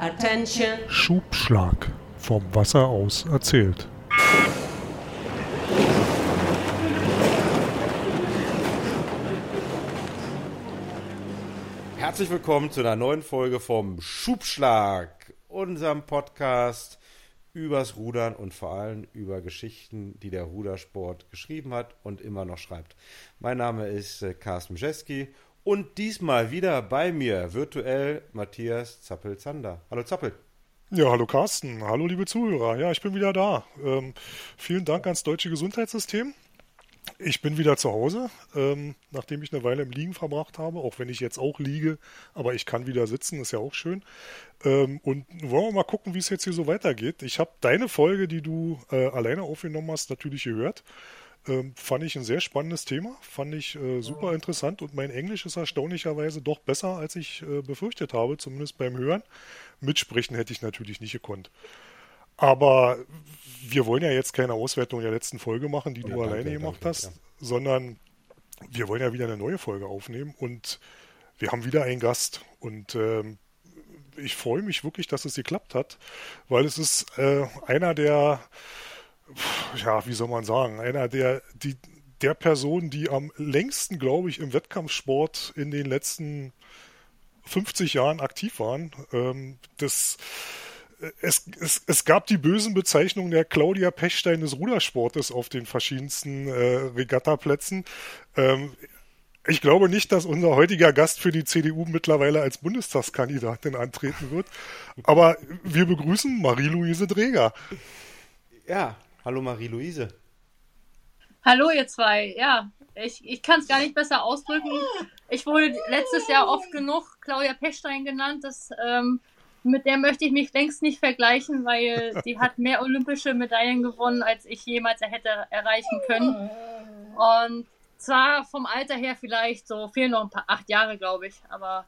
Attention. Schubschlag. Vom Wasser aus erzählt. Herzlich willkommen zu einer neuen Folge vom Schubschlag, unserem Podcast übers Rudern und vor allem über Geschichten, die der Rudersport geschrieben hat und immer noch schreibt. Mein Name ist äh, Carsten Mjeski und diesmal wieder bei mir virtuell Matthias Zappel-Zander. Hallo Zappel. Ja, hallo Carsten. Hallo liebe Zuhörer. Ja, ich bin wieder da. Ähm, vielen Dank ans deutsche Gesundheitssystem. Ich bin wieder zu Hause, ähm, nachdem ich eine Weile im Liegen verbracht habe, auch wenn ich jetzt auch liege, aber ich kann wieder sitzen, ist ja auch schön. Ähm, und wollen wir mal gucken, wie es jetzt hier so weitergeht. Ich habe deine Folge, die du äh, alleine aufgenommen hast, natürlich gehört. Ähm, fand ich ein sehr spannendes Thema, fand ich äh, super interessant und mein Englisch ist erstaunlicherweise doch besser, als ich äh, befürchtet habe, zumindest beim Hören. Mitsprechen hätte ich natürlich nicht gekonnt. Aber wir wollen ja jetzt keine Auswertung der letzten Folge machen, die ja, du danke, alleine gemacht danke, hast, ja. sondern wir wollen ja wieder eine neue Folge aufnehmen und wir haben wieder einen Gast und ähm, ich freue mich wirklich, dass es geklappt hat, weil es ist äh, einer der ja, wie soll man sagen, einer der, die, der Personen, die am längsten, glaube ich, im Wettkampfsport in den letzten 50 Jahren aktiv waren. Ähm, das, es, es, es gab die bösen Bezeichnungen der Claudia Pechstein des Rudersportes auf den verschiedensten äh, Regattaplätzen. Ähm, ich glaube nicht, dass unser heutiger Gast für die CDU mittlerweile als Bundestagskandidatin antreten wird. Aber wir begrüßen Marie-Louise Dreger. Ja, Hallo Marie-Louise. Hallo ihr zwei. Ja, ich, ich kann es gar nicht besser ausdrücken. Ich wurde letztes Jahr oft genug Claudia Pechstein genannt. Das, ähm, mit der möchte ich mich längst nicht vergleichen, weil die hat mehr olympische Medaillen gewonnen, als ich jemals hätte erreichen können. Und zwar vom Alter her vielleicht so fehlen noch ein paar acht Jahre, glaube ich, aber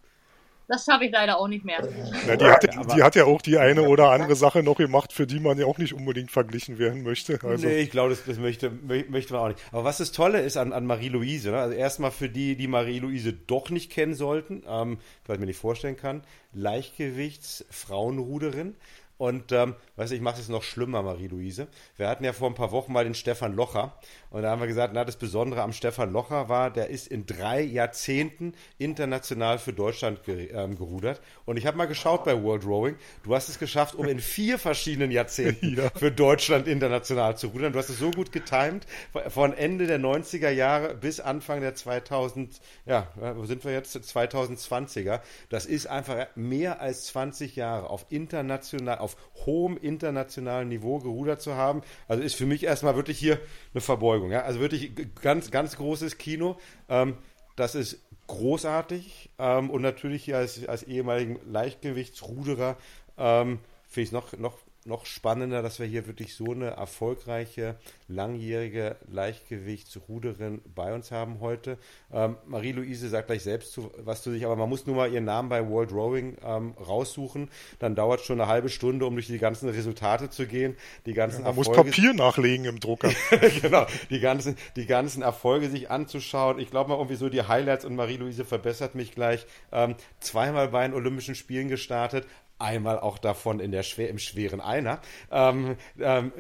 das schaffe ich leider auch nicht mehr. Na, die, hat, die, hat, ja auch die eine oder andere Sache noch gemacht, für die man ja auch nicht unbedingt verglichen werden möchte. Also. Nee, ich glaube, das, das, möchte, möchte man auch nicht. Aber was das Tolle ist an, an Marie-Louise, ne? also erstmal für die, die Marie-Louise doch nicht kennen sollten, ähm, weil ich mir nicht vorstellen kann, Leichtgewichtsfrauenruderin. Und ähm, weißt du, ich mache es noch schlimmer, Marie-Louise. Wir hatten ja vor ein paar Wochen mal den Stefan Locher. Und da haben wir gesagt, na, das Besondere am Stefan Locher war, der ist in drei Jahrzehnten international für Deutschland ger ähm, gerudert. Und ich habe mal geschaut bei World Rowing. Du hast es geschafft, um in vier verschiedenen Jahrzehnten ja. für Deutschland international zu rudern. Du hast es so gut getimt, von Ende der 90er Jahre bis Anfang der 2000, ja, wo sind wir jetzt? 2020er. Das ist einfach mehr als 20 Jahre auf international, auf auf hohem internationalen Niveau gerudert zu haben. Also ist für mich erstmal wirklich hier eine Verbeugung. Ja? Also wirklich ganz, ganz großes Kino. Ähm, das ist großartig. Ähm, und natürlich hier als, als ehemaligen Leichtgewichtsruderer ähm, finde ich es noch, noch noch spannender, dass wir hier wirklich so eine erfolgreiche, langjährige Leichtgewichtsruderin bei uns haben heute. Ähm, Marie-Louise sagt gleich selbst zu, was zu sich, aber man muss nur mal ihren Namen bei World Rowing ähm, raussuchen. Dann dauert es schon eine halbe Stunde, um durch die ganzen Resultate zu gehen. Die ganzen ja, man Erfolge, muss Papier nachlegen im Drucker. genau, die ganzen, die ganzen Erfolge sich anzuschauen. Ich glaube mal irgendwie so die Highlights und Marie-Louise verbessert mich gleich. Ähm, zweimal bei den Olympischen Spielen gestartet, einmal auch davon in der Schwer, im schweren Einer. Ähm, ähm,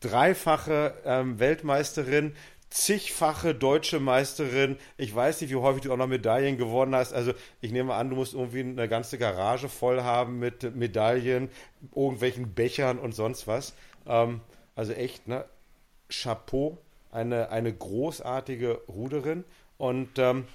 dreifache ähm, Weltmeisterin, zigfache deutsche Meisterin. Ich weiß nicht, wie häufig du auch noch Medaillen gewonnen hast. Also ich nehme an, du musst irgendwie eine ganze Garage voll haben mit Medaillen, irgendwelchen Bechern und sonst was. Ähm, also echt, ne? Chapeau, eine, eine großartige Ruderin. Und ähm,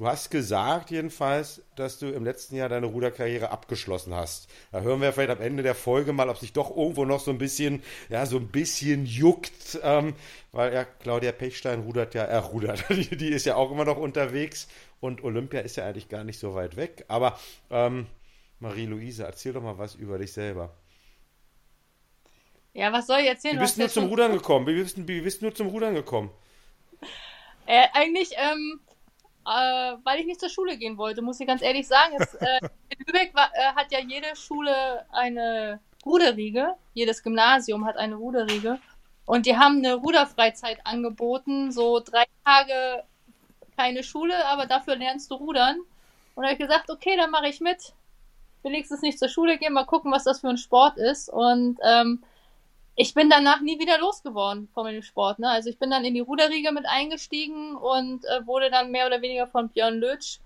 Du hast gesagt jedenfalls, dass du im letzten Jahr deine Ruderkarriere abgeschlossen hast. Da hören wir vielleicht am Ende der Folge mal, ob sich doch irgendwo noch so ein bisschen, ja, so ein bisschen juckt, ähm, weil ja, Claudia Pechstein rudert ja, er äh, rudert, die, die, ist ja auch immer noch unterwegs und Olympia ist ja eigentlich gar nicht so weit weg. Aber ähm, Marie-Louise, erzähl doch mal was über dich selber. Ja, was soll ich erzählen? Wie bist du nur zum Rudern gekommen? Wie bist, wie bist du nur zum Rudern gekommen? Äh, eigentlich, ähm, äh, weil ich nicht zur Schule gehen wollte, muss ich ganz ehrlich sagen. Es, äh, in Lübeck war, äh, hat ja jede Schule eine Ruderriege. Jedes Gymnasium hat eine Ruderriege. Und die haben eine Ruderfreizeit angeboten, so drei Tage keine Schule, aber dafür lernst du rudern. Und da habe ich gesagt, okay, dann mache ich mit. wenigstens nicht zur Schule gehen, mal gucken, was das für ein Sport ist. Und ähm, ich bin danach nie wieder losgeworden von dem Sport. Ne? Also ich bin dann in die Ruderriege mit eingestiegen und äh, wurde dann mehr oder weniger von Björn Lötsch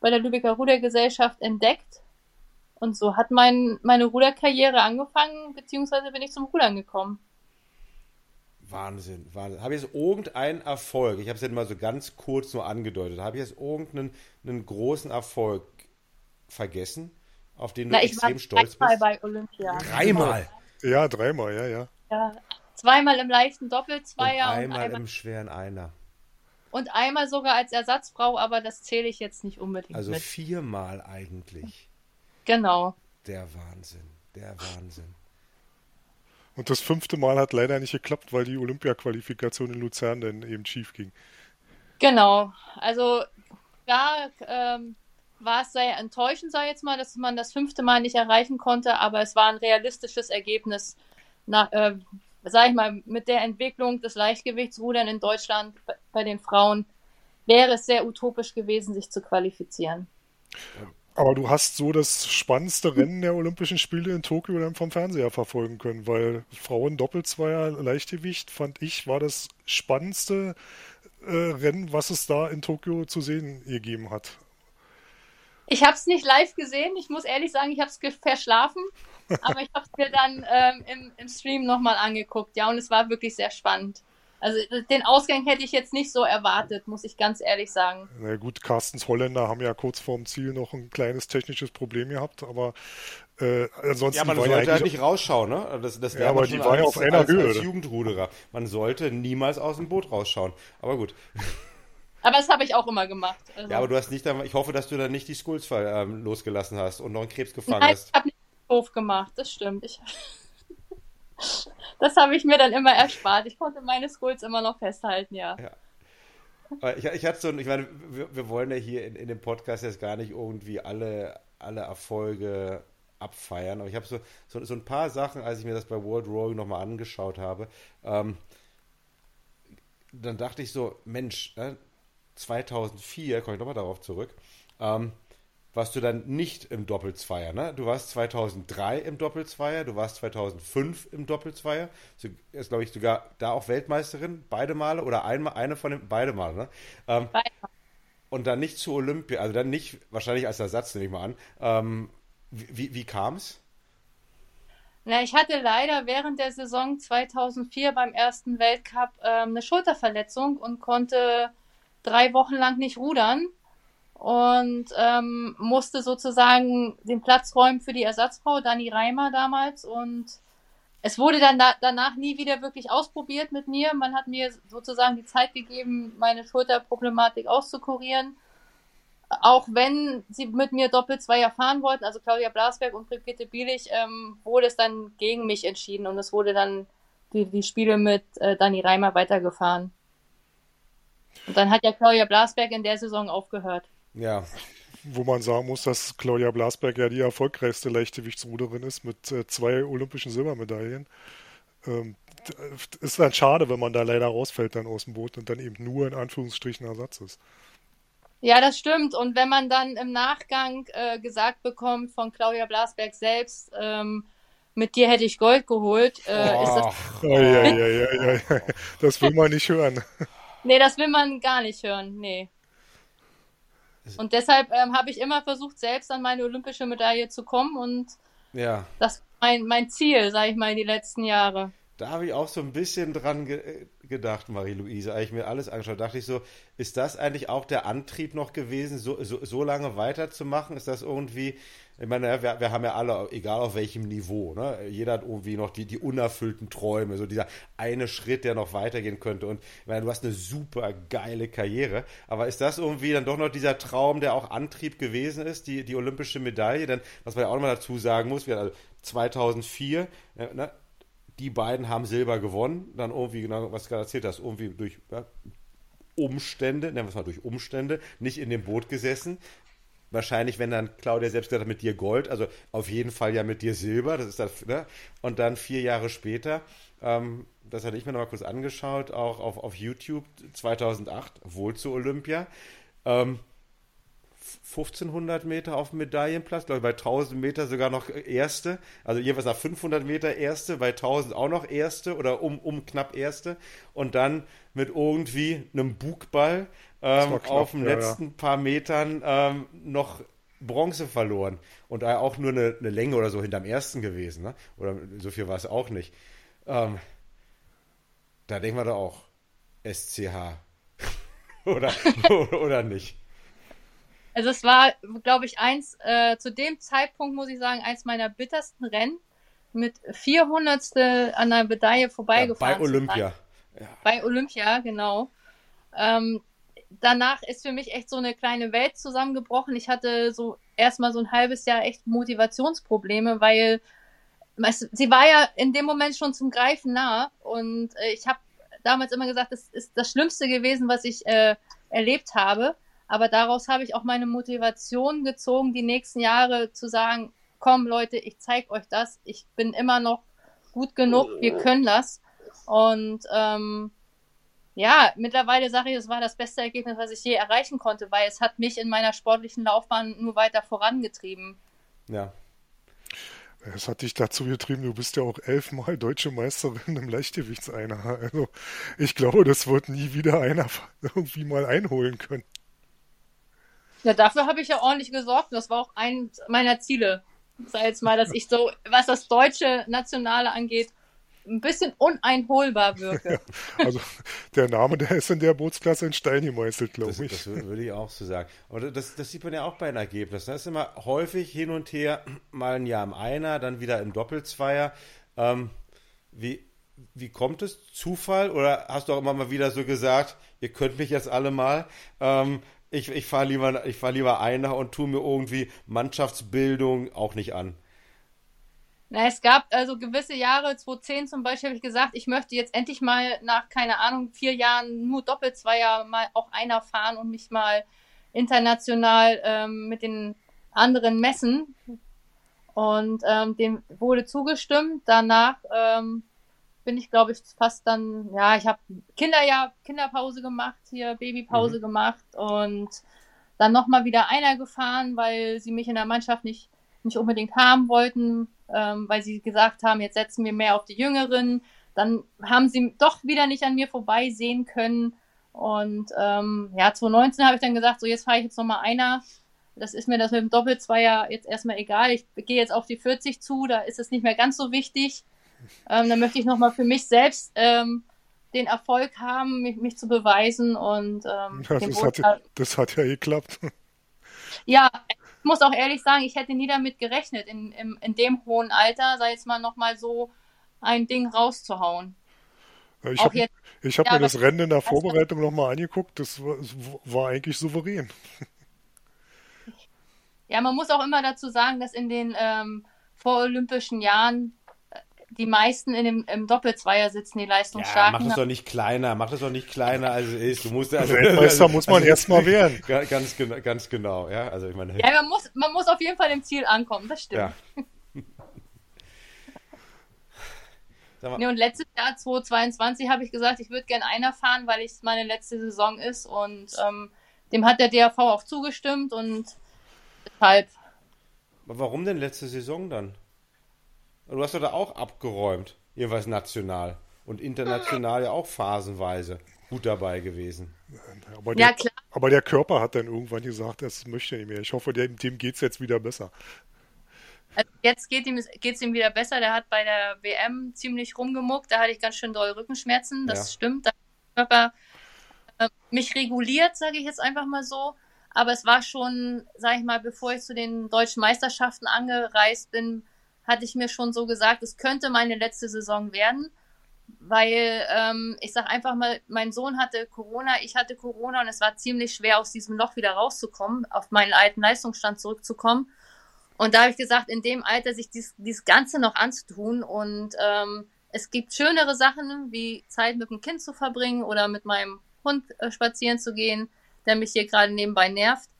bei der Lübecker Rudergesellschaft entdeckt. Und so hat mein, meine Ruderkarriere angefangen, beziehungsweise bin ich zum Rudern gekommen. Wahnsinn, Wahnsinn. Habe ich jetzt irgendeinen Erfolg, ich habe es ja mal so ganz kurz nur angedeutet, habe ich jetzt irgendeinen einen großen Erfolg vergessen, auf den Na, du ich extrem war stolz dreimal bist? bei Olympia. Dreimal. Ja, dreimal, ja, ja. Ja, zweimal im leichten Doppel, Und Zweier und einmal einmal, im schweren Einer. und einmal sogar als Ersatzfrau, aber das zähle ich jetzt nicht unbedingt Also mit. viermal eigentlich. Genau. Der Wahnsinn, der Wahnsinn. Und das fünfte Mal hat leider nicht geklappt, weil die Olympia-Qualifikation in Luzern dann eben schief ging. Genau. Also da ähm, war es sehr enttäuschend, sag ich jetzt mal, dass man das fünfte Mal nicht erreichen konnte, aber es war ein realistisches Ergebnis, nach, äh, sag ich mal, mit der Entwicklung des Leichtgewichtsrudern in Deutschland bei, den Frauen wäre es sehr utopisch gewesen, sich zu qualifizieren. Aber du hast so das spannendste Rennen der Olympischen Spiele in Tokio dann vom Fernseher verfolgen können, weil Frauen Doppelzweier Leichtgewicht fand ich war das spannendste äh, Rennen, was es da in Tokio zu sehen gegeben hat. Ich habe es nicht live gesehen. Ich muss ehrlich sagen, ich habe es verschlafen. Aber ich habe es mir dann ähm, im, im Stream nochmal angeguckt. Ja, und es war wirklich sehr spannend. Also den Ausgang hätte ich jetzt nicht so erwartet, muss ich ganz ehrlich sagen. Na gut, Carstens Holländer haben ja kurz vorm Ziel noch ein kleines technisches Problem gehabt, aber äh, ansonsten Ja, man war ja sollte halt nicht rausschauen, ne? Das, das Ja, aber die schon war ja auf einer als, Höhe, als? Jugendruderer. Man sollte niemals aus dem Boot rausschauen. Aber gut. Aber das habe ich auch immer gemacht. Also, Ja, aber du hast nicht, ich hoffe, dass du dann nicht die Skulls ähm, losgelassen hast und noch einen Krebs gefangen Nein, hast. ich habe nicht doof gemacht, das stimmt. Ich, das habe ich mir dann immer erspart. Ich konnte meine Skulls immer noch festhalten, ja. Aber Ich, ich hatte so, ich meine, wir, wir wollen ja hier in, in dem Podcast jetzt gar nicht irgendwie alle, alle Erfolge abfeiern, aber ich habe so, so, so ein paar Sachen, als ich mir das bei World Rowing nochmal angeschaut habe, ähm, dann dachte ich so, Mensch, ne, 2004, komme ich nochmal darauf zurück, ähm, warst du dann nicht im Doppelzweier, ne? Du warst 2003 im Doppelzweier, du warst 2005 im Doppelzweier, so, ist glaube ich sogar da auch Weltmeisterin, beide Male oder einmal, eine von den, beide Male, ne? Ähm, Beide. und dann nicht zu Olympia, also dann nicht, wahrscheinlich als Ersatz, nehme ich mal an. Ähm, wie wie kam es? Na, ich hatte leider während der Saison 2004 beim ersten Weltcup ähm, eine Schulterverletzung und konnte drei Wochen lang nicht rudern und ähm, musste sozusagen den Platz räumen für die Ersatzfrau Dani Reimer damals und es wurde dann da, danach nie wieder wirklich ausprobiert mit mir. Man hat mir sozusagen die Zeit gegeben, meine Schulterproblematik auszukurieren. Auch wenn sie mit mir Doppelzweier fahren wollten, also Claudia Blasberg und Brigitte Bielich, ähm, wurde es dann gegen mich entschieden und es wurde dann die, die Spiele mit äh, Dani Reimer weitergefahren. Und dann hat ja Claudia Blasberg in der Saison aufgehört. Ja, wo man sagen muss, dass Claudia Blasberg ja die erfolgreichste Leichtgewichtsruderin ist mit äh, zwei olympischen Silbermedaillen. Ähm, d- ist dann schade, wenn man da leider rausfällt dann aus dem Boot und dann eben nur in Anführungsstrichen Ersatz ist. Ja, das stimmt. Und wenn man dann im Nachgang äh, gesagt bekommt von Claudia Blasberg selbst, ähm, mit dir hätte ich Gold geholt, äh, ist das. Ach, Ja, ja, ja, ja, ja. Das will man nicht hören. Nee, das will man gar nicht hören. Nee. Und deshalb ähm, habe ich immer versucht, selbst an meine olympische Medaille zu kommen und ja. das war mein, mein Ziel, sage ich mal, die letzten Jahre. Da habe ich auch so ein bisschen dran ge gedacht, Marie-Louise, als ich mir alles angeschaut dachte ich so, ist das eigentlich auch der Antrieb noch gewesen, so, so, so lange weiterzumachen? Ist das irgendwie, ich meine, wir, wir haben ja alle, egal auf welchem Niveau, ne? jeder hat irgendwie noch die, die unerfüllten Träume, so dieser eine Schritt, der noch weitergehen könnte. Und ich meine, du hast eine super geile Karriere, aber ist das irgendwie dann doch noch dieser Traum, der auch Antrieb gewesen ist, die, die olympische Medaille? Denn was man ja auch noch mal dazu sagen muss, wir, also 2004, äh, ne? Die beiden haben Silber gewonnen, dann irgendwie, genau, was du gerade erzählt hast, irgendwie durch ja, Umstände, nennen wir es mal durch Umstände, nicht in dem Boot gesessen. Wahrscheinlich, wenn dann Claudia selbst gesagt hat, mit dir Gold, also auf jeden Fall ja mit dir Silber, das ist das, ne? Und dann vier Jahre später, ähm, das hatte ich mir noch mal kurz angeschaut, auch auf, auf YouTube 2008, wohl zu Olympia, ähm, 1500 Meter auf dem Medaillenplatz, glaube ich, bei 1000 Meter sogar noch Erste, also jeweils nach 500 Meter Erste, bei 1000 auch noch Erste oder um, um knapp Erste und dann mit irgendwie einem Bugball ähm, knapp, auf den ja, letzten ja. paar Metern ähm, noch Bronze verloren und da auch nur eine, eine, Länge oder so hinterm Ersten gewesen, ne? oder so viel war es auch nicht. Ähm, da denken wir doch auch SCH oder, oder nicht. Also es war, glaube ich, eins, äh, zu dem Zeitpunkt muss ich sagen, eins meiner bittersten Rennen mit 400 an der Medaille vorbeigefahren. Ja, bei Olympia. Ja. Bei Olympia, genau. Ähm, danach ist für mich echt so eine kleine Welt zusammengebrochen. Ich hatte so erstmal so ein halbes Jahr echt Motivationsprobleme, weil sie war ja in dem Moment schon zum Greifen nah und äh, ich habe damals immer gesagt, das ist das Schlimmste gewesen, was ich äh, erlebt habe. Aber daraus habe ich auch meine Motivation gezogen, die nächsten Jahre zu sagen, komm Leute, ich zeige euch das, ich bin immer noch gut genug, wir können das. Und ähm, ja, mittlerweile sage ich, es war das beste Ergebnis, was ich je erreichen konnte, weil es hat mich in meiner sportlichen Laufbahn nur weiter vorangetrieben. Ja. Es hat dich dazu getrieben, du bist ja auch elfmal deutsche Meisterin im Leichtgewichtseiner. Also ich glaube, das wird nie wieder einer irgendwie mal einholen können. Ja, dafür habe ich ja ordentlich gesorgt. Das war auch eines meiner Ziele. Sei jetzt mal, dass ich so, was das deutsche Nationale angeht, ein bisschen uneinholbar wirke. Ja, also der Name, der ist in der Bootsklasse in Stein gemeißelt, glaube ich. Das würde ich auch so sagen. Aber das, das sieht man ja auch bei den Ergebnissen. Das ist immer häufig hin und her, mal ein Jahr im Einer, dann wieder im Doppelzweier. Ähm, wie, wie kommt es? Zufall? Oder hast du auch immer mal wieder so gesagt, ihr könnt mich jetzt alle mal? Ähm, ich, ich fahre lieber, fahr lieber einer und tue mir irgendwie Mannschaftsbildung auch nicht an. Na, es gab also gewisse Jahre, 2010 zum Beispiel, habe ich gesagt, ich möchte jetzt endlich mal nach, keine Ahnung, vier Jahren nur Doppelzweier mal auch einer fahren und mich mal international ähm, mit den anderen messen. Und ähm, dem wurde zugestimmt. Danach ähm, bin ich, glaube ich, fast dann, ja, ich habe Kinderjahr, Kinderpause gemacht, hier Babypause mhm. gemacht und dann nochmal wieder einer gefahren, weil sie mich in der Mannschaft nicht, nicht unbedingt haben wollten, ähm, weil sie gesagt haben, jetzt setzen wir mehr auf die Jüngeren. Dann haben sie doch wieder nicht an mir vorbeisehen können. Und ähm, ja, 2019 habe ich dann gesagt, so jetzt fahre ich jetzt nochmal einer. Das ist mir das mit dem Doppelzweier jetzt erstmal egal. Ich gehe jetzt auf die 40 zu, da ist es nicht mehr ganz so wichtig. Ähm, dann möchte ich nochmal für mich selbst ähm, den Erfolg haben, mich, mich zu beweisen und ähm, ja, das, hat, das hat ja geklappt. Ja, ich muss auch ehrlich sagen, ich hätte nie damit gerechnet, in, in, in dem hohen Alter, sei jetzt mal nochmal so ein Ding rauszuhauen. Ich habe hab ja, mir das Rennen in der Vorbereitung nochmal angeguckt, das war, war, eigentlich souverän. Ja, man muss auch immer dazu sagen, dass in den ähm, vorolympischen Jahren die meisten in dem, im Doppelzweier sitzen, die Leistungsstarken. Ja, mach das doch nicht kleiner, mach das doch nicht kleiner, als es ist. Du musst also, Weltmeister also, muss man also, erstmal werden. Ganz, ganz genau, ja. Also ich meine. Ja, man muss, man muss auf jeden Fall im Ziel ankommen, das stimmt. Ja. nee, und letztes Jahr, 2022, habe ich gesagt, ich würde gerne einer fahren, weil es meine letzte Saison ist und ähm, dem hat der DRV auch zugestimmt und deshalb. Warum denn letzte Saison dann? Du hast doch da auch abgeräumt, jeweils national und international ja auch phasenweise gut dabei gewesen. Aber der, ja, klar. Aber der Körper hat dann irgendwann gesagt, das möchte er nicht mehr. Ich hoffe, dem, dem geht es jetzt wieder besser. Also jetzt geht es ihm, ihm wieder besser. Der hat bei der WM ziemlich rumgemuckt. Da hatte ich ganz schön doll Rückenschmerzen. Das ja. stimmt. Da hat der Körper äh, mich reguliert, sage ich jetzt einfach mal so. Aber es war schon, sage ich mal, bevor ich zu den deutschen Meisterschaften angereist bin, hatte ich mir schon so gesagt, es könnte meine letzte Saison werden, weil ähm, ich sage einfach mal, mein Sohn hatte Corona, ich hatte Corona und es war ziemlich schwer, aus diesem Loch wieder rauszukommen, auf meinen alten Leistungsstand zurückzukommen. Und da habe ich gesagt, in dem Alter sich dies, dieses Ganze noch anzutun und ähm, es gibt schönere Sachen, wie Zeit mit dem Kind zu verbringen oder mit meinem Hund äh, spazieren zu gehen, der mich hier gerade nebenbei nervt,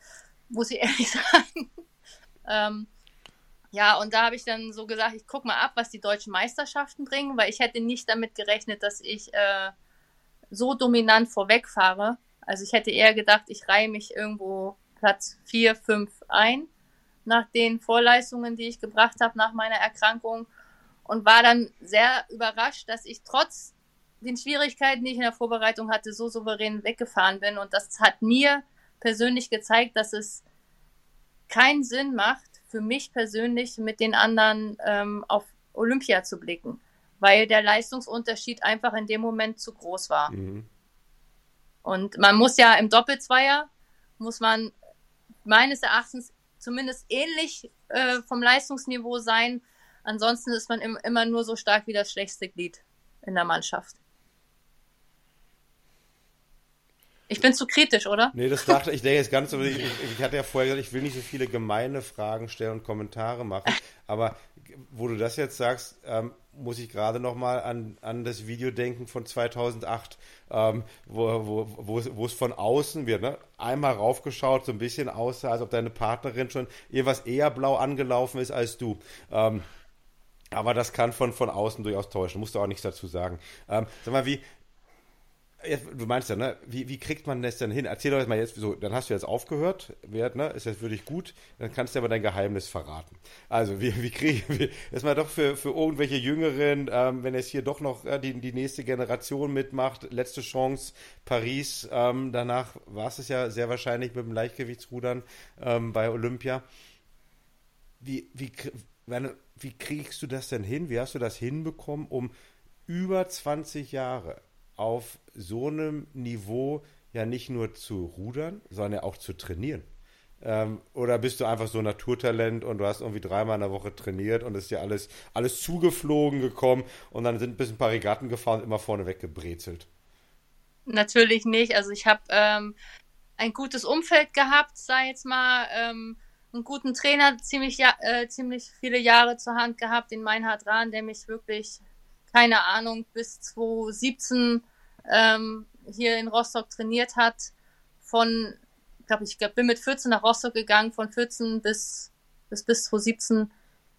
muss ich ehrlich sagen. ähm, ja, und da habe ich dann so gesagt, ich gucke mal ab, was die deutschen Meisterschaften bringen, weil ich hätte nicht damit gerechnet, dass ich äh, so dominant vorwegfahre. Also ich hätte eher gedacht, ich reihe mich irgendwo Platz 4, 5 ein, nach den Vorleistungen, die ich gebracht habe nach meiner Erkrankung. Und war dann sehr überrascht, dass ich trotz den Schwierigkeiten, die ich in der Vorbereitung hatte, so souverän weggefahren bin. Und das hat mir persönlich gezeigt, dass es keinen Sinn macht, für mich persönlich mit den anderen ähm, auf Olympia zu blicken, weil der Leistungsunterschied einfach in dem Moment zu groß war. Mhm. Und man muss ja im Doppelzweier, muss man meines Erachtens zumindest ähnlich äh, vom Leistungsniveau sein. Ansonsten ist man im, immer nur so stark wie das schwächste Glied in der Mannschaft. Ich bin zu kritisch, oder? Nee, das dachte ich, denke jetzt ganz so, ich, ich hatte ja vorher gesagt, ich will nicht so viele gemeine Fragen stellen und Kommentare machen, aber wo du das jetzt sagst, ähm, muss ich gerade noch mal an, an das Video denken von 2008, ähm, wo, wo, wo, wo es von außen wird, ne? einmal raufgeschaut, so ein bisschen aussah, als ob deine Partnerin schon irgendwas eher blau angelaufen ist als du. Ähm, aber das kann von, von außen durchaus täuschen, musst du auch nichts dazu sagen. Ähm, sag mal, wie, du meinst ja, ne? Wie, wie kriegt man das denn hin? Erzähl doch mal jetzt, so, dann hast du jetzt aufgehört, wert, ne? Ist jetzt wirklich gut, dann kannst du aber dein Geheimnis verraten. Also, wie, wie kriegen wir, mal doch für, für irgendwelche Jüngeren, ähm, wenn jetzt hier doch noch äh, die, die nächste Generation mitmacht, letzte Chance, Paris, ähm, danach war es ja sehr wahrscheinlich mit dem Leichtgewichtsrudern ähm, bei Olympia. Wie, wie, wie kriegst du das denn hin? Wie hast du das hinbekommen, um über 20 Jahre auf so einem Niveau ja nicht nur zu rudern, sondern auch zu trainieren? Ähm, oder bist du einfach so Naturtalent und du hast irgendwie dreimal in der Woche trainiert und ist dir alles, alles zugeflogen gekommen und dann sind bis ein paar Regatten gefahren und immer vorne weggebrezelt? Natürlich nicht. Also ich habe ähm, ein gutes Umfeld gehabt, sei jetzt mal, ähm, einen guten Trainer ziemlich, ja, äh, ziemlich viele Jahre zur Hand gehabt, den Meinhard Rahn, der mich wirklich keine Ahnung, bis 2017 ähm, hier in Rostock trainiert hat. Von, glaube ich, bin mit 14 nach Rostock gegangen, von 14 bis, bis, bis 2017.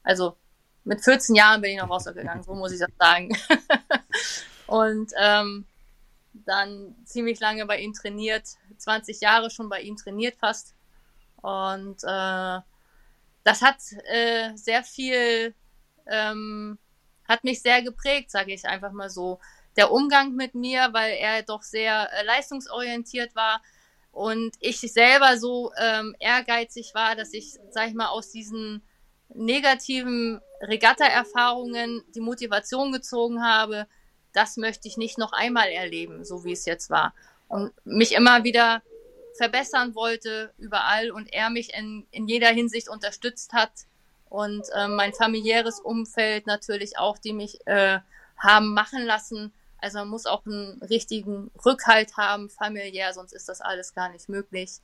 Also mit 14 Jahren bin ich nach Rostock gegangen, so muss ich das sagen. und ähm, dann ziemlich lange bei ihm trainiert, 20 Jahre schon bei ihm trainiert fast. Und äh, das hat äh, sehr viel ähm, hat mich sehr geprägt, sage ich einfach mal so. Der Umgang mit mir, weil er doch sehr äh, leistungsorientiert war und ich selber so ähm, ehrgeizig war, dass ich, sag ich mal, aus diesen negativen Regatta-Erfahrungen die Motivation gezogen habe, das möchte ich nicht noch einmal erleben, so wie es jetzt war. Und mich immer wieder verbessern wollte überall und er mich in, in jeder Hinsicht unterstützt hat und äh, mein familiäres Umfeld natürlich auch, die mich äh, haben machen lassen. Also man muss auch einen richtigen Rückhalt haben, familiär, sonst ist das alles gar nicht möglich.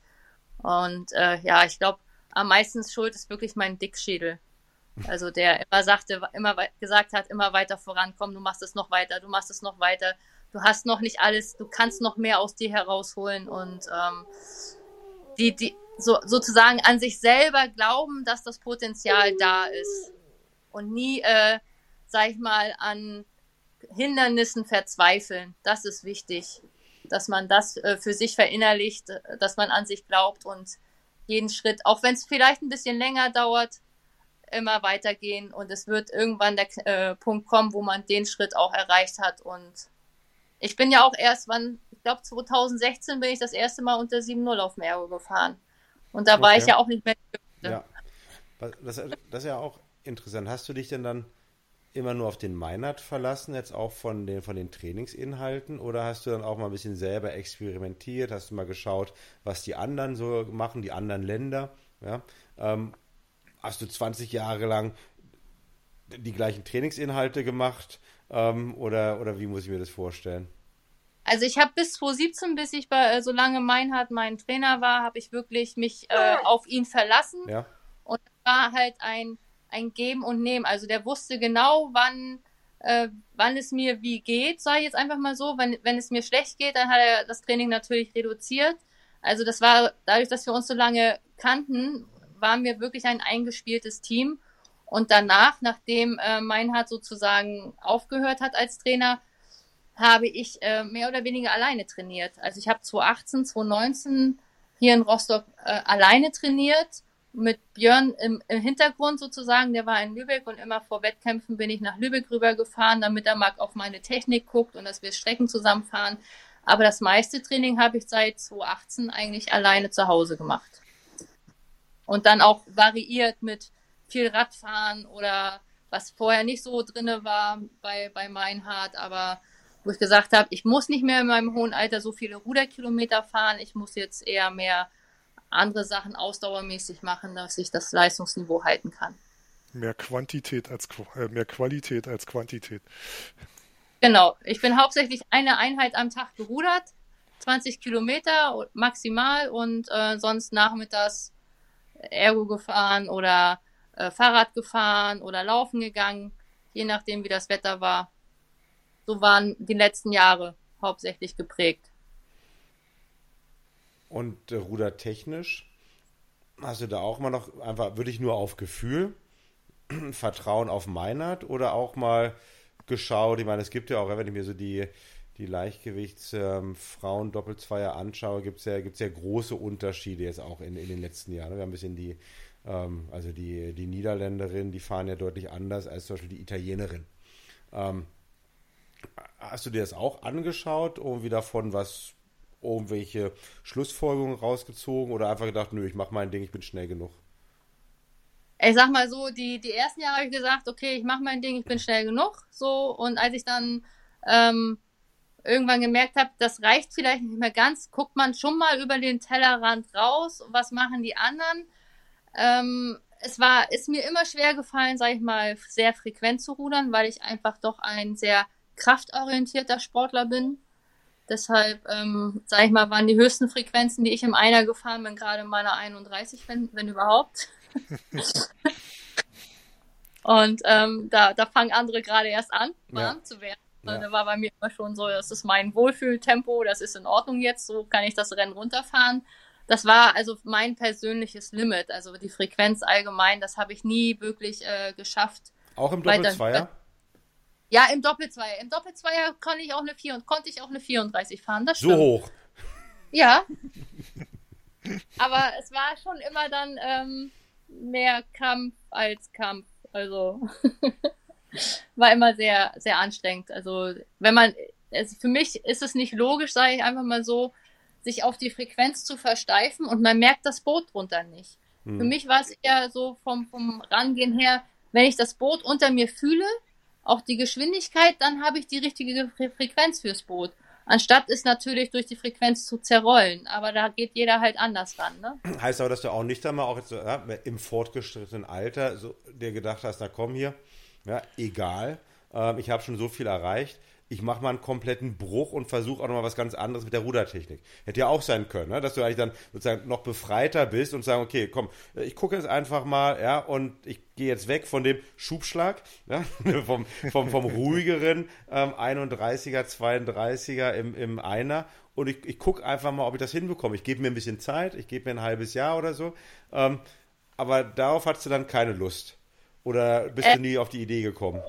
Und äh, ja, ich glaube, am meisten schuld ist wirklich mein Dickschädel. Also der immer sagte, immer gesagt hat, immer weiter vorankommen, du machst es noch weiter, du machst es noch weiter, du hast noch nicht alles, du kannst noch mehr aus dir herausholen und ähm, die, die, so, sozusagen an sich selber glauben, dass das Potenzial da ist und nie, äh, sag ich mal, an Hindernissen verzweifeln. Das ist wichtig, dass man das äh, für sich verinnerlicht, dass man an sich glaubt und jeden Schritt, auch wenn es vielleicht ein bisschen länger dauert, immer weitergehen und es wird irgendwann der äh, Punkt kommen, wo man den Schritt auch erreicht hat und ich bin ja auch erst, wann, ich glaube 2016 bin ich das erste Mal unter 7-0 auf dem Ergo gefahren. Und da okay. war ich ja auch nicht mehr. Ja. Das, das, ist ja auch interessant. Hast du dich denn dann immer nur auf den Meinert verlassen, jetzt auch von den, von den Trainingsinhalten? Oder hast du dann auch mal ein bisschen selber experimentiert? Hast du mal geschaut, was die anderen so machen, die anderen Länder? Ja? Ähm, hast du 20 Jahre lang die gleichen Trainingsinhalte gemacht? Ähm, oder, oder wie muss ich mir das vorstellen? Also ich habe bis 2017, bis ich bei, äh, solange Meinhard mein Trainer war, habe ich wirklich mich äh, auf ihn verlassen. Ja. Und es war halt ein, ein Geben und Nehmen. Also der wusste genau, wann, äh, wann es mir wie geht, sage ich jetzt einfach mal so. Wenn, wenn es mir schlecht geht, dann hat er das Training natürlich reduziert. Also das war, dadurch, dass wir uns so lange kannten, waren wir wirklich ein eingespieltes Team. Und danach, nachdem äh, Meinhard sozusagen aufgehört hat als Trainer, habe ich äh, mehr oder weniger alleine trainiert. Also ich habe 2018, 2019 hier in Rostock äh, alleine trainiert, mit Björn im, im, Hintergrund sozusagen. Der war in Lübeck und immer vor Wettkämpfen bin ich nach Lübeck rübergefahren, damit er mal auf meine Technik guckt und dass wir Strecken zusammenfahren. Aber das meiste Training habe ich seit 2018 eigentlich alleine zu Hause gemacht. Und dann auch variiert mit viel Radfahren oder was vorher nicht so drinne war bei, bei Meinhard, aber wo ich gesagt habe, ich muss nicht mehr in meinem hohen Alter so viele Ruderkilometer fahren, ich muss jetzt eher mehr andere Sachen ausdauermäßig machen, dass ich das Leistungsniveau halten kann. Mehr Quantität als äh, mehr Qualität als Quantität. Genau, ich bin hauptsächlich eine Einheit am Tag gerudert, 20 Kilometer maximal und äh, sonst nachmittags Ergo gefahren oder äh, Fahrrad gefahren oder laufen gegangen, je nachdem wie das Wetter war. So waren die letzten Jahre hauptsächlich geprägt. Und äh, rudertechnisch hast du da auch mal noch einfach, würde ich nur auf Gefühl, Vertrauen auf Meinert oder auch mal geschaut? Ich meine, es gibt ja auch, wenn ich mir so die, die Leichtgewichtsfrauen ähm, anschaue, gibt es ja, gibt's ja große Unterschiede jetzt auch in, in den letzten Jahren. Wir haben ein bisschen die, ähm, also die, die Niederländerin, die fahren ja deutlich anders als zum Beispiel die Italienerin. Ähm, hast du dir das auch angeschaut, irgendwie davon was irgendwelche Schlussfolgerungen rausgezogen oder einfach gedacht, nö, ich mache mein Ding, ich bin schnell genug? Ich sag mal so, die, die ersten Jahre habe ich gesagt, okay, ich mache mein Ding, ich bin schnell genug. So, und als ich dann ähm, irgendwann gemerkt habe, das reicht vielleicht nicht mehr ganz, guckt man schon mal über den Tellerrand raus, was machen die anderen. Ähm, es war, ist mir immer schwer gefallen, sage ich mal, sehr frequent zu rudern, weil ich einfach doch ein sehr kraftorientierter Sportler bin. Deshalb, ähm, sage ich mal, waren die höchsten Frequenzen, die ich im Einer gefahren bin, gerade meine 31, wenn, wenn überhaupt. Und ähm, da, da fangen andere gerade erst an, warm ja. zu werden. Ja. Da war bei mir immer schon so, das ist mein Wohlfühltempo, das ist in Ordnung jetzt, so kann ich das Rennen runterfahren. Das war also mein persönliches Limit, also die Frequenz allgemein, das habe ich nie wirklich äh, geschafft. Auch im Doppelzweier? Ja, im Doppelzweier. Im Doppelzweier konnte ich auch eine 4 und konnte ich auch eine 34 fahren. Das stimmt. So hoch. Ja. Aber es war schon immer dann ähm, mehr Kampf als Kampf. Also war immer sehr, sehr anstrengend. Also wenn man, also für mich ist es nicht logisch, sage ich einfach mal so, sich auf die Frequenz zu versteifen und man merkt das Boot drunter nicht. Hm. Für mich war es eher so vom, vom Rangehen her, wenn ich das Boot unter mir fühle, auch die Geschwindigkeit, dann habe ich die richtige Frequenz fürs Boot. Anstatt es natürlich durch die Frequenz zu zerrollen. Aber da geht jeder halt anders ran. Ne? Heißt aber, dass du auch nicht einmal auch jetzt, ja, im fortgeschrittenen Alter so, dir gedacht hast, na komm hier, ja, egal, äh, ich habe schon so viel erreicht ich mache mal einen kompletten Bruch und versuche auch noch mal was ganz anderes mit der Rudertechnik. Hätte ja auch sein können, ne? dass du eigentlich dann sozusagen noch befreiter bist und sagen, okay, komm, ich gucke jetzt einfach mal, ja, und ich gehe jetzt weg von dem Schubschlag, ja? vom, vom, vom ruhigeren ähm, 31er, 32er im, im Einer und ich, ich gucke einfach mal, ob ich das hinbekomme. Ich gebe mir ein bisschen Zeit, ich gebe mir ein halbes Jahr oder so, ähm, aber darauf hattest du dann keine Lust. Oder bist äh, du nie auf die Idee gekommen?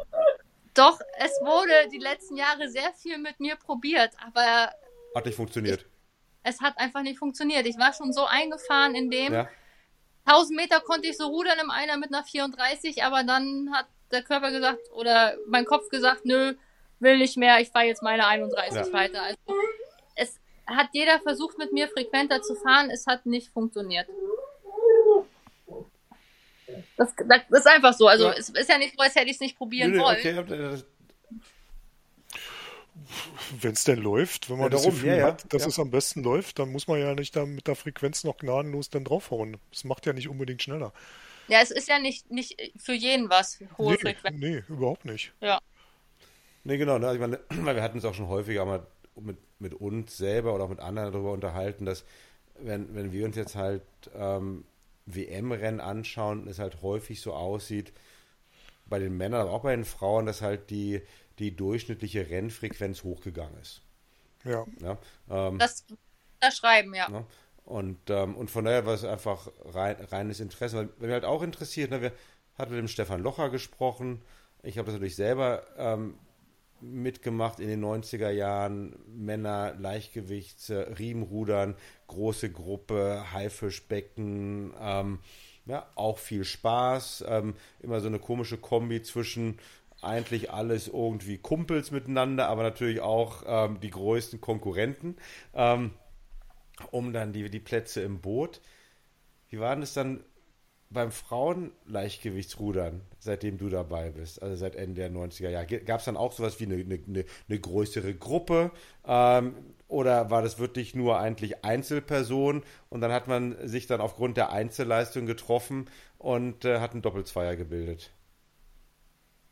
Doch, es wurde die letzten Jahre sehr viel mit mir probiert, aber. Hat nicht funktioniert. Ich, es hat einfach nicht funktioniert. Ich war schon so eingefahren in dem. Ja. 1000 Meter konnte ich so rudern im Einer mit einer 34, aber dann hat der Körper gesagt oder mein Kopf gesagt, nö, will nicht mehr, ich fahre jetzt meine 31 ja. weiter. Also es hat jeder versucht mit mir frequenter zu fahren, es hat nicht funktioniert. Das, das, ist einfach so. Also ja. es ist ja nicht so, als hätte ich es nicht probieren nee, wollen. Okay. Wenn es denn läuft, wenn man ja, das Gefühl ja, hat, dass es am besten läuft, dann muss man ja nicht da mit der Frequenz noch gnadenlos dann draufhauen. Das macht ja nicht unbedingt schneller. Ja, es ist ja nicht, nicht für jeden was, hohe nee, Frequenz. Nee, überhaupt nicht. Ja. Nee, genau. Ne? Ich meine, wir hatten es auch schon häufiger mal mit, mit uns selber oder auch mit anderen darüber unterhalten, dass wenn, wenn wir uns jetzt halt ähm, WM-Rennen anschauen, es halt häufig so aussieht, bei den Männern, aber auch bei den Frauen, dass halt die, die durchschnittliche Rennfrequenz hochgegangen ist. Ja. ja ähm, das, das Schreiben, ja. Ne? Und, ähm, und von daher war es einfach rein, reines Interesse. Weil mich halt auch interessiert, ne, wir hatten mit dem Stefan Locher gesprochen. Ich habe das natürlich selber ähm, mitgemacht in den 90er Jahren. Männer, Leichtgewichts, Riemenrudern, große Gruppe, Haifischbecken, ähm, ja, auch viel Spaß. Ähm, immer so eine komische Kombi zwischen eigentlich alles irgendwie Kumpels miteinander, aber natürlich auch ähm, die größten Konkurrenten, ähm, um dann die, die Plätze im Boot. Wie war denn das dann beim Frauenleichtgewichtsrudern, seitdem du dabei bist, also seit Ende der 90er Jahre? Gab es dann auch sowas wie eine, eine, eine größere Gruppe? Ähm, oder war das wirklich nur eigentlich Einzelpersonen und dann hat man sich dann aufgrund der Einzelleistung getroffen und äh, hat einen Doppelzweier gebildet?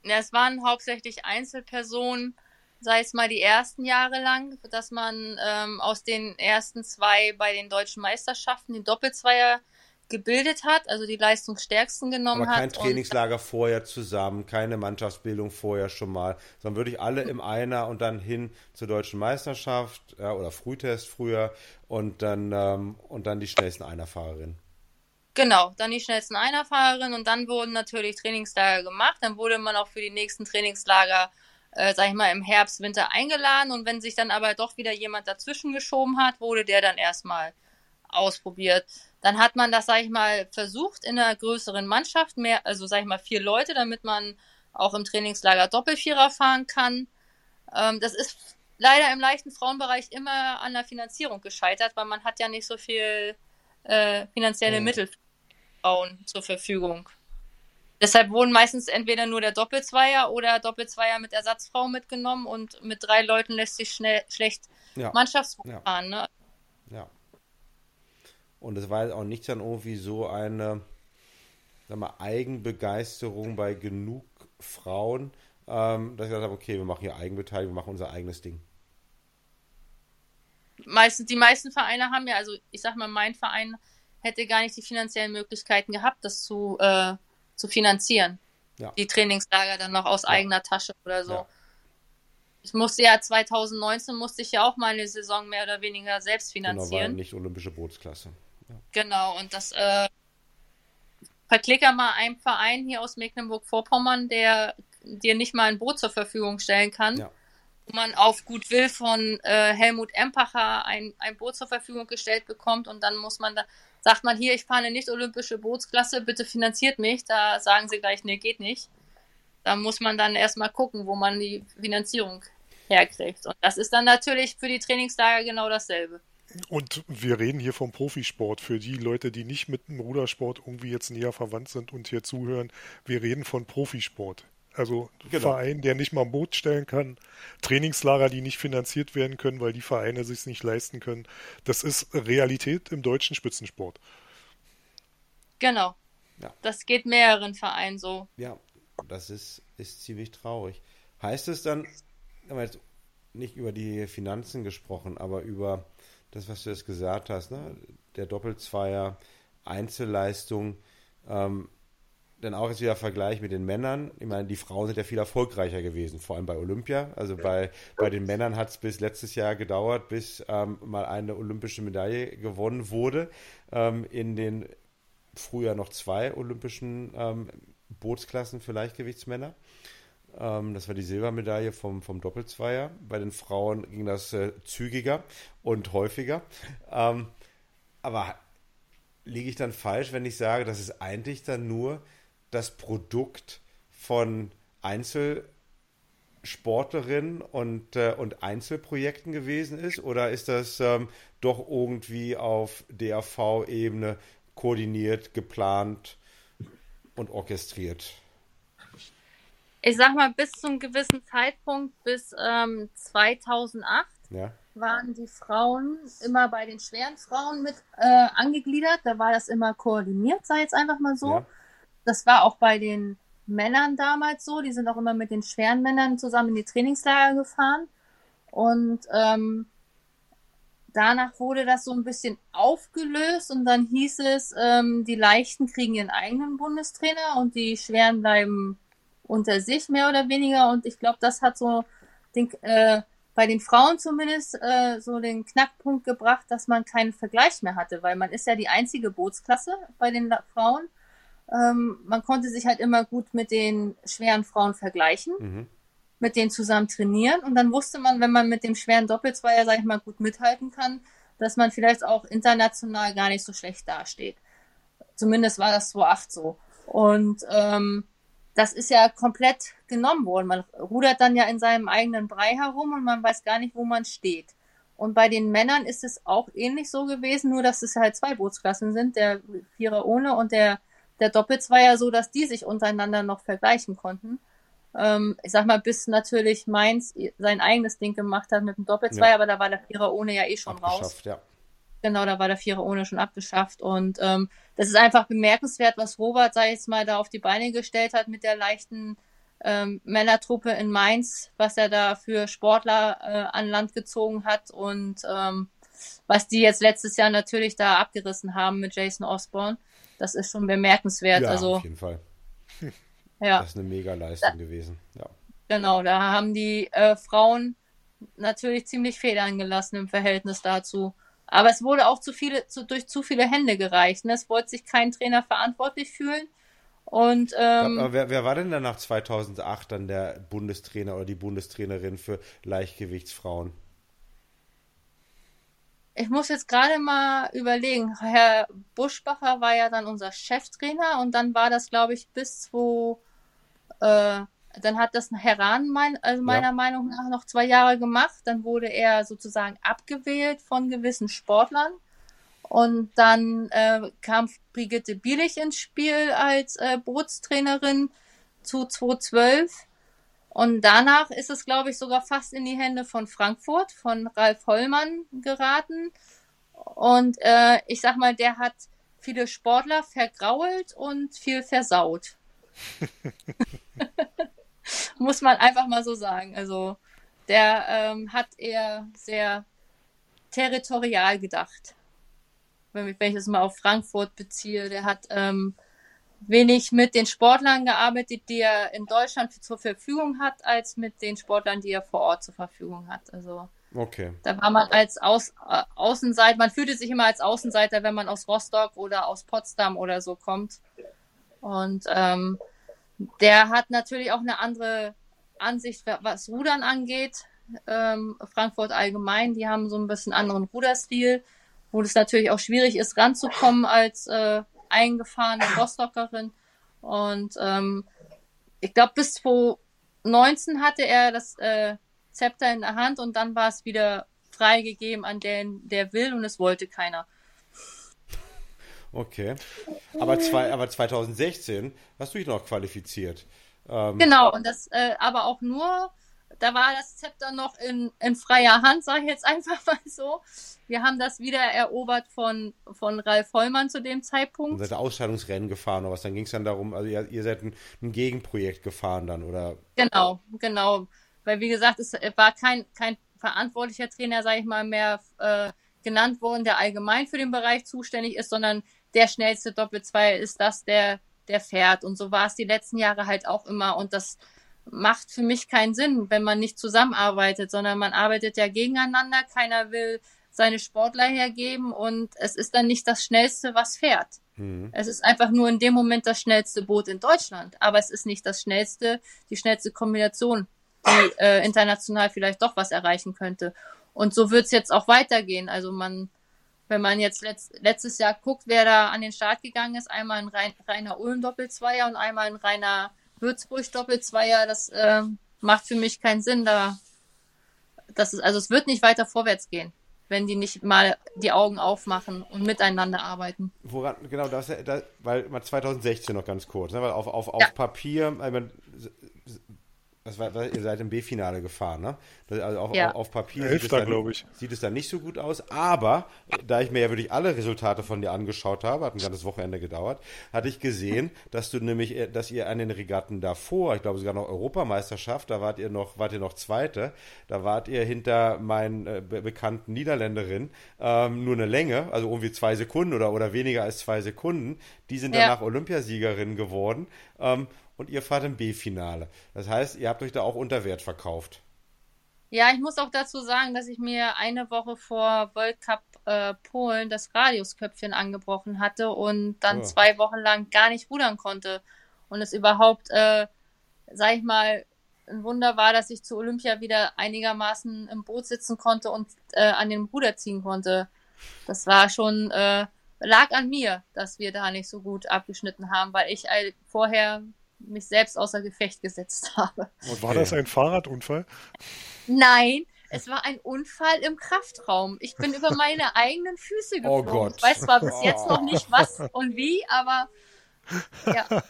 Ja, es waren hauptsächlich Einzelpersonen, sei es mal die ersten Jahre lang, dass man ähm, aus den ersten zwei bei den deutschen Meisterschaften den Doppelzweier gebildet hat, also die Leistungsstärksten genommen Aber hat. kein Trainingslager vorher zusammen, keine Mannschaftsbildung vorher schon mal, sondern wirklich alle im Einer und dann hin zur deutschen Meisterschaft ja, oder Frühtest früher und dann, ähm, und dann die schnellsten Einerfahrerinnen. Genau, dann die schnellsten Einerfahrerinnen und dann wurden natürlich Trainingslager gemacht. Dann wurde man auch für die nächsten Trainingslager, äh, sag ich mal, im Herbst, Winter eingeladen und wenn sich dann aber doch wieder jemand dazwischen geschoben hat, wurde der dann erstmal ausprobiert. Dann hat man das, sag ich mal, versucht in einer größeren Mannschaft, mehr, also sag ich mal vier Leute, damit man auch im Trainingslager Doppelvierer fahren kann. Ähm, das ist leider im leichten Frauenbereich immer an der Finanzierung gescheitert, weil man hat ja nicht so viel äh, finanzielle Mhm. Mittel für Frauen zur Verfügung. Deshalb wurden meistens entweder nur der Doppelzweier oder Doppelzweier mit Ersatzfrau mitgenommen und mit drei Leuten lässt sich schnell schlecht Ja. Mannschaftsrad Ja. fahren. Ne? Ja. Und es war jetzt auch nicht dann irgendwie so eine, sag mal, Eigenbegeisterung bei genug Frauen, ähm, dass ich gesagt habe, okay, wir machen hier Eigenbeteiligung, wir machen unser eigenes Ding. meistens, die meisten Vereine haben ja, also ich sag mal, mein Verein hätte gar nicht die finanziellen Möglichkeiten gehabt, das zu, äh, zu finanzieren. Ja. Die Trainingslager dann noch aus Ja. eigener Tasche oder so. Ja. Ich musste ja 2019 musste ich ja auch meine Saison mehr oder weniger selbst Genau, war finanzieren. nicht olympische Bootsklasse. Genau, und das äh, verklicker mal einem Verein hier aus Mecklenburg-Vorpommern, der dir nicht mal ein Boot zur Verfügung stellen kann, Ja. wo man auf gut Will von äh, Helmut Empacher ein, ein Boot zur Verfügung gestellt bekommt und dann muss man da, sagt man hier, ich fahre eine nicht-olympische Bootsklasse, bitte finanziert mich. Da sagen sie gleich, nee, geht nicht. Da muss man dann erstmal gucken, wo man die Finanzierung herkriegt. Und das ist dann natürlich für die Trainingslager genau dasselbe. Und wir reden hier vom Profisport. Für die Leute, die nicht mit dem Rudersport irgendwie jetzt näher verwandt sind und hier zuhören, wir reden von Profisport. Also Genau. Verein, der nicht mal ein Boot stellen kann, Trainingslager, die nicht finanziert werden können, weil die Vereine sich nicht leisten können. Das ist Realität im deutschen Spitzensport. Genau. Ja. Das geht mehreren Vereinen so. Ja, das ist, ist ziemlich traurig. Heißt es dann, haben wir jetzt nicht über die Finanzen gesprochen, aber über das, was du jetzt gesagt hast, ne? der Doppelzweier, Einzelleistung, ähm, dann auch jetzt wieder Vergleich mit den Männern. Ich meine, die Frauen sind ja viel erfolgreicher gewesen, vor allem bei Olympia. Also bei, bei den Männern hat es bis letztes Jahr gedauert, bis ähm, mal eine olympische Medaille gewonnen wurde. Ähm, in den früher noch zwei olympischen ähm, Bootsklassen für Leichtgewichtsmänner. Ähm, das war die Silbermedaille vom, vom Doppelzweier. Bei den Frauen ging das äh, zügiger und häufiger. Ähm, aber liege ich dann falsch, wenn ich sage, dass es eigentlich dann nur das Produkt von Einzelsportlerinnen und, äh, und Einzelprojekten gewesen ist? Oder ist das ähm, doch irgendwie auf DAV-Ebene koordiniert, geplant und orchestriert? Ich sag mal, bis zum gewissen Zeitpunkt, bis ähm, 2008, Ja, waren die Frauen immer bei den schweren Frauen mit äh, angegliedert. Da war das immer koordiniert, sei jetzt einfach mal so. ja, Das war auch bei den Männern damals so. Die sind auch immer mit den schweren Männern zusammen in die Trainingslager gefahren. Und ähm, danach wurde das so ein bisschen aufgelöst und dann hieß es, ähm, die Leichten kriegen ihren eigenen Bundestrainer und die Schweren bleiben unter sich mehr oder weniger. Und ich glaube, das hat so den, äh, bei den Frauen zumindest äh, so den Knackpunkt gebracht, dass man keinen Vergleich mehr hatte, weil man ist ja die einzige Bootsklasse bei den Frauen. Ähm, man konnte sich halt immer gut mit den schweren Frauen vergleichen. mhm. mit denen zusammen trainieren und dann wusste man, wenn man mit dem schweren Doppelzweier, sag ich mal, gut mithalten kann, dass man vielleicht auch international gar nicht so schlecht dasteht. Zumindest war das 2008 so. Und ähm, das ist ja komplett genommen worden. Man rudert dann ja in seinem eigenen Brei herum und man weiß gar nicht, wo man steht. Und bei den Männern ist es auch ähnlich so gewesen, nur dass es halt zwei Bootsklassen sind, der Vierer ohne und der, der Doppelzweier, so dass die sich untereinander noch vergleichen konnten. Ähm, ich sag mal, bis natürlich Mainz sein eigenes Ding gemacht hat mit dem Doppelzweier, ja. aber da war der Vierer ohne ja eh schon raus. Ja. Genau, da war der Vierer ohne schon abgeschafft. Und ähm, das ist einfach bemerkenswert, was Robert, sag ich jetzt mal, da auf die Beine gestellt hat mit der leichten ähm, Männertruppe in Mainz, was er da für Sportler äh, an Land gezogen hat und ähm, was die jetzt letztes Jahr natürlich da abgerissen haben mit Jason Osborne. Das ist schon bemerkenswert. Ja, also, auf jeden Fall. ja. Das ist eine mega Leistung da, gewesen. Ja. Genau, da haben die äh, Frauen natürlich ziemlich Federn gelassen im Verhältnis dazu. Aber es wurde auch zu viele, zu, durch zu viele Hände gereicht. Ne? Es wollte sich kein Trainer verantwortlich fühlen. Und ähm, aber wer, wer war denn dann nach 2008 dann der Bundestrainer oder die Bundestrainerin für Leichtgewichtsfrauen? Ich muss jetzt gerade mal überlegen. Herr Buschbacher war ja dann unser Cheftrainer und dann war das, glaube ich, bis zu äh, dann hat das Heran mein, also meiner ja. Meinung nach noch zwei Jahre gemacht. Dann wurde er sozusagen abgewählt von gewissen Sportlern. Und dann äh, kam Brigitte Bielich ins Spiel als äh, Bootstrainerin zu 2012. Und danach ist es, glaube ich, sogar fast in die Hände von Frankfurt, von Ralf Hollmann geraten. Und äh, ich sag mal, der hat viele Sportler vergrault und viel versaut. Muss man einfach mal so sagen. Also der ähm, hat eher sehr territorial gedacht. Wenn ich, wenn ich das mal auf Frankfurt beziehe, der hat ähm, wenig mit den Sportlern gearbeitet, die er in Deutschland zur Verfügung hat, als mit den Sportlern, die er vor Ort zur Verfügung hat. Also okay. da war man als Aus, äh, Außenseiter, man fühlte sich immer als Außenseiter, wenn man aus Rostock oder aus Potsdam oder so kommt. Und ähm, der hat natürlich auch eine andere Ansicht, was Rudern angeht. Ähm, Frankfurt allgemein, die haben so ein bisschen anderen Ruderstil, wo es natürlich auch schwierig ist, ranzukommen als äh, eingefahrene Rostockerin. Und ähm, ich glaube, bis 2019 hatte er das äh, Zepter in der Hand und dann war es wieder freigegeben an den, der will und es wollte keiner. Okay. Aber, zwei, aber 2016 hast du dich noch qualifiziert. Ähm, genau, und das äh, aber auch nur, da war das Zepter noch in, in freier Hand, sage ich jetzt einfach mal so. Wir haben das wieder erobert von, von Ralf Hollmann zu dem Zeitpunkt. Und seid ihr Ausscheidungsrennen gefahren oder was? Dann ging es dann darum, also ihr, ihr seid ein, ein, Gegenprojekt gefahren dann, oder? Genau, genau. Weil wie gesagt, es war kein, kein verantwortlicher Trainer, sage ich mal, mehr äh, genannt worden, der allgemein für den Bereich zuständig ist, sondern der schnellste Doppelzweier ist das, der, der fährt. Und so war es die letzten Jahre halt auch immer. Und das macht für mich keinen Sinn, wenn man nicht zusammenarbeitet, sondern man arbeitet ja gegeneinander. Keiner will seine Sportler hergeben und es ist dann nicht das schnellste, was fährt. Mhm. Es ist einfach nur in dem Moment das schnellste Boot in Deutschland, aber es ist nicht das schnellste, die schnellste Kombination, die äh, international vielleicht doch was erreichen könnte. Und so wird es jetzt auch weitergehen. Also man wenn man jetzt letzt, letztes Jahr guckt, wer da an den Start gegangen ist, einmal ein rein, reiner Ulm-Doppelzweier und einmal ein reiner Würzburg-Doppelzweier, das äh, macht für mich keinen Sinn. Da, das ist, also es wird nicht weiter vorwärts gehen, wenn die nicht mal die Augen aufmachen und miteinander arbeiten. Woran, genau, das, das weil mal 2016 noch ganz kurz, ne, weil auf, auf, auf ja. Papier, meine, das war, ihr seid im B-Finale gefahren, ne? Also auf, ja. auf Papier sieht es, dann, sieht es, dann, nicht so gut aus. Aber da ich mir ja wirklich alle Resultate von dir angeschaut habe, hat ein ganzes Wochenende gedauert, hatte ich gesehen, dass du nämlich, äh, dass ihr an den Regatten davor, ich glaube sogar noch Europameisterschaft, da wart ihr noch, wart ihr noch Zweite, da wart ihr hinter meinen äh, bekannten Niederländerin ähm, nur eine Länge, also irgendwie zwei Sekunden oder, oder weniger als zwei Sekunden. Die sind danach ja. Olympiasiegerin geworden. Ähm, und ihr fahrt im B-Finale. Das heißt, ihr habt euch da auch unter Wert verkauft. Ja, ich muss auch dazu sagen, dass ich mir eine Woche vor World Cup äh, Polen das Radiusköpfchen angebrochen hatte und dann oh. zwei Wochen lang gar nicht rudern konnte und es überhaupt, äh, sag ich mal, ein Wunder war, dass ich zu Olympia wieder einigermaßen im Boot sitzen konnte und äh, an den Ruder ziehen konnte. Das war schon, äh, lag an mir, dass wir da nicht so gut abgeschnitten haben, weil ich vorher mich selbst außer Gefecht gesetzt habe. Und war das ein Fahrradunfall? Nein, es war ein Unfall im Kraftraum. Ich bin über meine eigenen Füße Oh geflogen. Gott. Ich weiß zwar bis jetzt noch nicht was und wie, aber ja,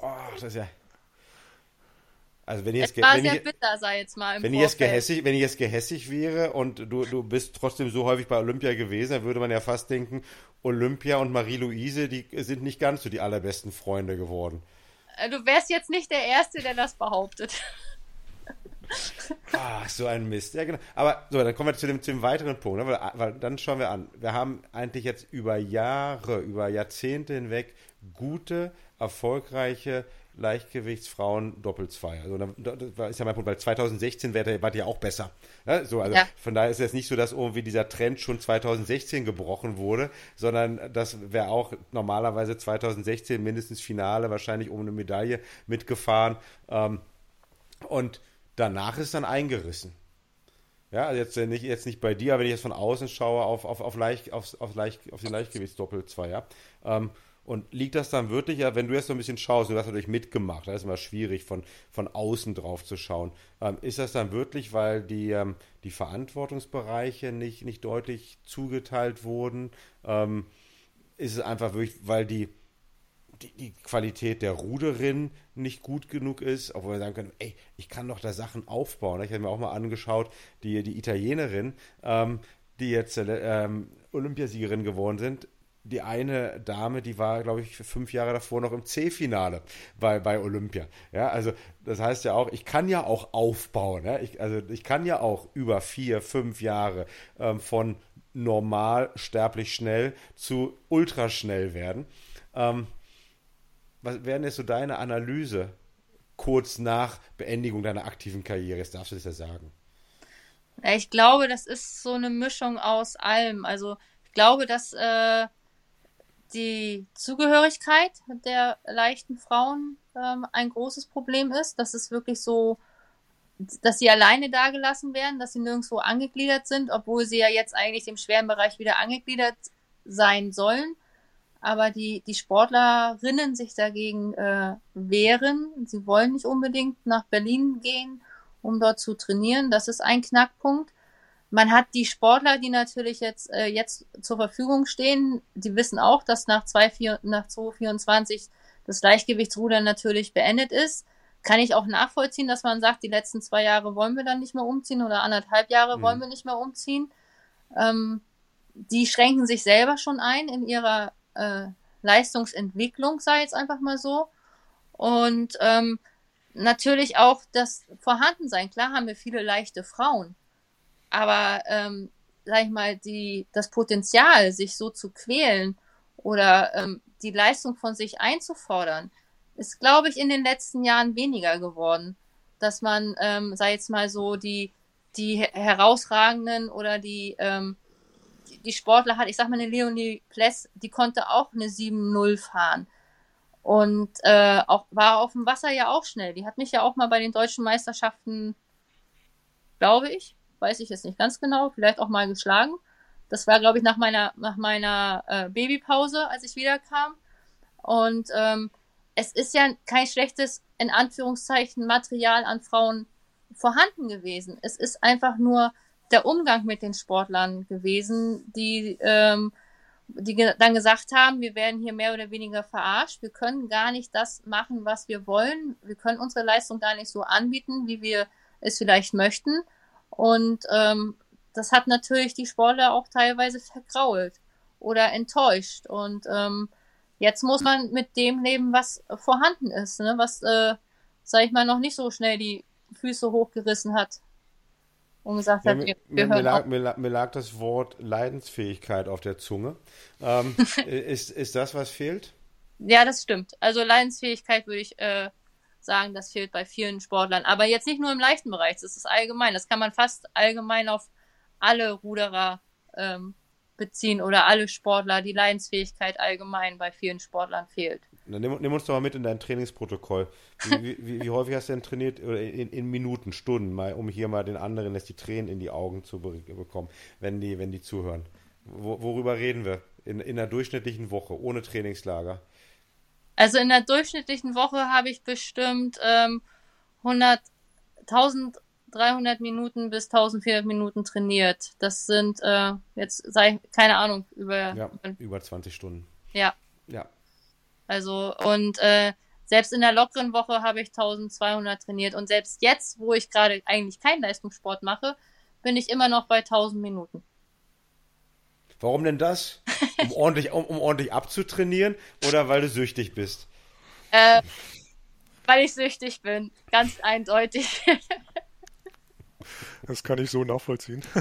Oh, das ist ja. Also wenn ich jetzt, war wenn sehr ich, bitter, sei jetzt mal im wenn ich jetzt gehässig, wenn ich jetzt gehässig wäre und du, du bist trotzdem so häufig bei Olympia gewesen, dann würde man ja fast denken, Olympia und Marie-Louise, die sind nicht ganz so die allerbesten Freunde geworden. Äh, Du wärst jetzt nicht der Erste, der das behauptet. Ah, so ein Mist. Ja, genau. Aber so, dann kommen wir zu dem, zu dem weiteren Punkt. Ne? Weil, weil dann schauen wir an. Wir haben eigentlich jetzt über Jahre, über Jahrzehnte hinweg gute, erfolgreiche Leichtgewichtsfrauen Doppelzweier. Also, dann- das ist ja mein Punkt, weil 2016 wäre wart ihr auch besser. Ja, so, also Ja. Von daher ist es nicht so, dass irgendwie dieser Trend schon 2016 gebrochen wurde, sondern das wäre auch normalerweise 2016 mindestens Finale, wahrscheinlich um eine Medaille mitgefahren. Ähm, und danach ist dann eingerissen. Ja, also jetzt äh, nicht, jetzt nicht bei dir, aber wenn ich jetzt von außen schaue auf, auf, auf, Leicht, auf, auf, Leicht, auf den Leichtgewichtsdoppelzweier. Ähm, und liegt das dann wirklich, ja, wenn du jetzt so ein bisschen schaust, du hast natürlich mitgemacht, da ist immer schwierig, von, von außen drauf zu schauen. Ähm, ist das dann wirklich, weil die, ähm, die Verantwortungsbereiche nicht, nicht deutlich zugeteilt wurden? Ähm, ist es einfach wirklich, weil die, die, die Qualität der Ruderin nicht gut genug ist, obwohl wir sagen können, ey, ich kann doch da Sachen aufbauen. Ich habe mir auch mal angeschaut, die, die Italienerin, ähm, die jetzt äh, ähm, Olympiasiegerin geworden sind, die eine Dame, die war, glaube ich, fünf Jahre davor noch im C-Finale bei, bei Olympia. Ja, also das heißt ja auch, ich kann ja auch aufbauen. Ja? Ich, also ich kann ja auch über vier, fünf Jahre ähm, von normal, sterblich schnell zu ultraschnell werden. Ähm, was wäre denn jetzt so deine Analyse kurz nach Beendigung deiner aktiven Karriere? Jetzt darfst du das ja sagen. Ja, ich glaube, das ist so eine Mischung aus allem. Also ich glaube, dass äh, die Zugehörigkeit der leichten Frauen ähm, ein großes Problem ist. Dass es wirklich so, dass sie alleine dagelassen werden, dass sie nirgendwo angegliedert sind, obwohl sie ja jetzt eigentlich im schweren Bereich wieder angegliedert sein sollen. Aber die, die Sportlerinnen sich dagegen äh, wehren. Sie wollen nicht unbedingt nach Berlin gehen, um dort zu trainieren. Das ist ein Knackpunkt. Man hat die Sportler, die natürlich jetzt, äh, jetzt zur Verfügung stehen, die wissen auch, dass nach, 2, nach 2024 das Leichtgewichtsrudern natürlich beendet ist. Kann ich auch nachvollziehen, dass man sagt, die letzten zwei Jahre wollen wir dann nicht mehr umziehen oder anderthalb Jahre Mhm. wollen wir nicht mehr umziehen. Ähm, die schränken sich selber schon ein in ihrer äh, Leistungsentwicklung, sei jetzt einfach mal so. Und ähm, natürlich auch das Vorhandensein. Klar haben wir viele leichte Frauen, aber ähm, sag ich mal, die, das Potenzial, sich so zu quälen oder ähm, die Leistung von sich einzufordern, ist, glaube ich, in den letzten Jahren weniger geworden. Dass man, ähm, sei jetzt mal so, die, die herausragenden oder die, ähm, die- Sportler hat, ich sag mal, eine Leonie Pless, die konnte auch eine 7-0 fahren. Und äh, auch, war auf dem Wasser ja auch schnell. Die hat mich ja auch mal bei den deutschen Meisterschaften, glaube ich, weiß ich jetzt nicht ganz genau, vielleicht auch mal geschlagen. Das war, glaube ich, nach meiner, nach meiner äh, Babypause, als ich wiederkam. Und ähm, es ist ja kein schlechtes, in Anführungszeichen, Material an Frauen vorhanden gewesen. Es ist einfach nur der Umgang mit den Sportlern gewesen, die, ähm, die ge dann gesagt haben, wir werden hier mehr oder weniger verarscht, wir können gar nicht das machen, was wir wollen, wir können unsere Leistung gar nicht so anbieten, wie wir es vielleicht möchten. Und ähm, das hat natürlich die Sportler auch teilweise vergrault oder enttäuscht. Und ähm, jetzt muss man mit dem leben, was vorhanden ist, ne? was, äh, sag ich mal, noch nicht so schnell die Füße hochgerissen hat und gesagt Ja, hat, mir, wir, mir, wir mir, lag, mir, lag, mir lag das Wort Leidensfähigkeit auf der Zunge. Ähm, ist, ist das, was fehlt? Ja, das stimmt. Also Leidensfähigkeit würde ich äh, sagen, das fehlt bei vielen Sportlern. Aber jetzt nicht nur im leichten Bereich, das ist allgemein. Das kann man fast allgemein auf alle Ruderer ähm, beziehen oder alle Sportler. Die Leidensfähigkeit allgemein bei vielen Sportlern fehlt. Dann nimm, nimm, uns doch mal mit in dein Trainingsprotokoll. Wie, wie, wie häufig hast du denn trainiert? Oder in, in, Minuten, Stunden, mal, um hier mal den anderen jetzt die Tränen in die Augen zu be bekommen, wenn die, wenn die zuhören. Wo, worüber reden wir? In, in einer durchschnittlichen Woche, ohne Trainingslager. Also in der durchschnittlichen Woche habe ich bestimmt ähm, 100, 1300 Minuten bis 1400 Minuten trainiert. Das sind äh, jetzt, sei keine Ahnung, über, ja, über 20 Stunden. Ja. Ja. Also, und äh, selbst in der lockeren Woche habe ich 1200 trainiert. Und selbst jetzt, wo ich gerade eigentlich keinen Leistungssport mache, bin ich immer noch bei 1000 Minuten. Warum denn das? Um ordentlich, um, um ordentlich abzutrainieren oder weil du süchtig bist? Äh, weil ich süchtig bin, ganz eindeutig. das kann ich so nachvollziehen.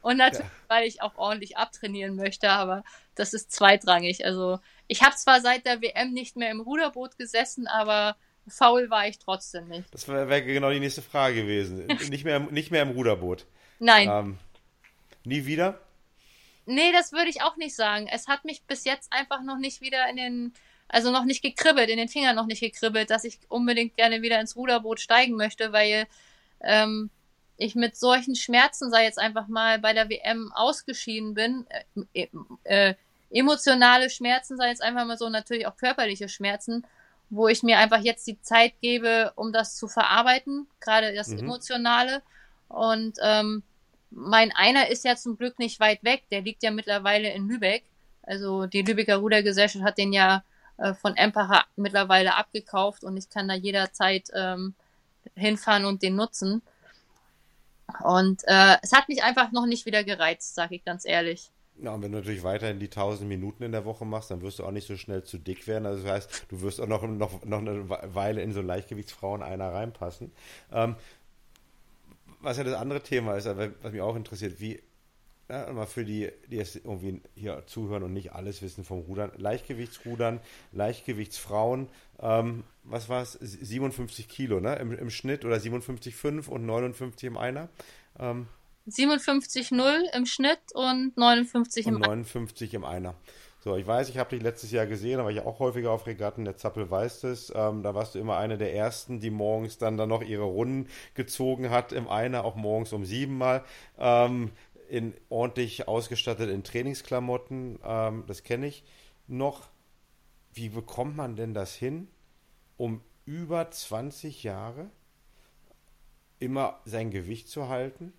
Und natürlich, ja. weil ich auch ordentlich abtrainieren möchte, aber das ist zweitrangig. Also ich habe zwar seit der WM nicht mehr im Ruderboot gesessen, aber faul war ich trotzdem nicht. Das wäre wär genau die nächste Frage gewesen. nicht, mehr, nicht mehr im Ruderboot. Nein. Ähm, nie wieder? Nee, das würde ich auch nicht sagen. Es hat mich bis jetzt einfach noch nicht wieder in den, also noch nicht gekribbelt, in den Fingern noch nicht gekribbelt, dass ich unbedingt gerne wieder ins Ruderboot steigen möchte, weil ähm, ich mit solchen Schmerzen, sei jetzt einfach mal bei der WM ausgeschieden bin, äh, äh, emotionale Schmerzen, sei jetzt einfach mal so, natürlich auch körperliche Schmerzen, wo ich mir einfach jetzt die Zeit gebe, um das zu verarbeiten, gerade das mhm. Emotionale. Und ähm, mein einer ist ja zum Glück nicht weit weg, der liegt ja mittlerweile in Lübeck. Also die Lübecker Rudergesellschaft hat den ja äh, von Empacher mittlerweile abgekauft und ich kann da jederzeit ähm, hinfahren und den nutzen. Und äh, es hat mich einfach noch nicht wieder gereizt, sage ich ganz ehrlich. Ja, und wenn du natürlich weiterhin die 1000 Minuten in der Woche machst, dann wirst du auch nicht so schnell zu dick werden. Also das heißt, du wirst auch noch, noch, noch eine Weile in so Leichtgewichtsfrauen einer reinpassen. Ähm, was ja das andere Thema ist, was mich auch interessiert, wie, ja, mal für die, die jetzt irgendwie hier zuhören und nicht alles wissen vom Rudern, Leichtgewichtsrudern, Leichtgewichtsfrauen, ähm, was war es, 57 Kilo ne? Im, im Schnitt oder 57,5 und 59 im Einer. Ähm, 57,0 im Schnitt und 59 im und 59 im Einer. So, ich weiß, ich habe dich letztes Jahr gesehen, war ich auch häufiger auf Regatten, der Zappel weiß das. Ähm, da warst du immer eine der ersten, die morgens dann, dann noch ihre Runden gezogen hat im Einer, auch morgens um sieben Mal. Ähm, in ordentlich ausgestattet in Trainingsklamotten, ähm, das kenne ich noch. Wie bekommt man denn das hin, um über 20 Jahre immer sein Gewicht zu halten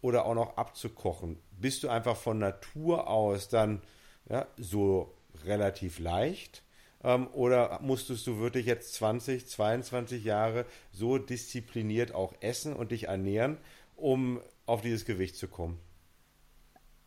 oder auch noch abzukochen? Bist du einfach von Natur aus dann ja, so relativ leicht? Ähm, oder musstest du wirklich jetzt 20, 22 Jahre so diszipliniert auch essen und dich ernähren, um auf dieses Gewicht zu kommen?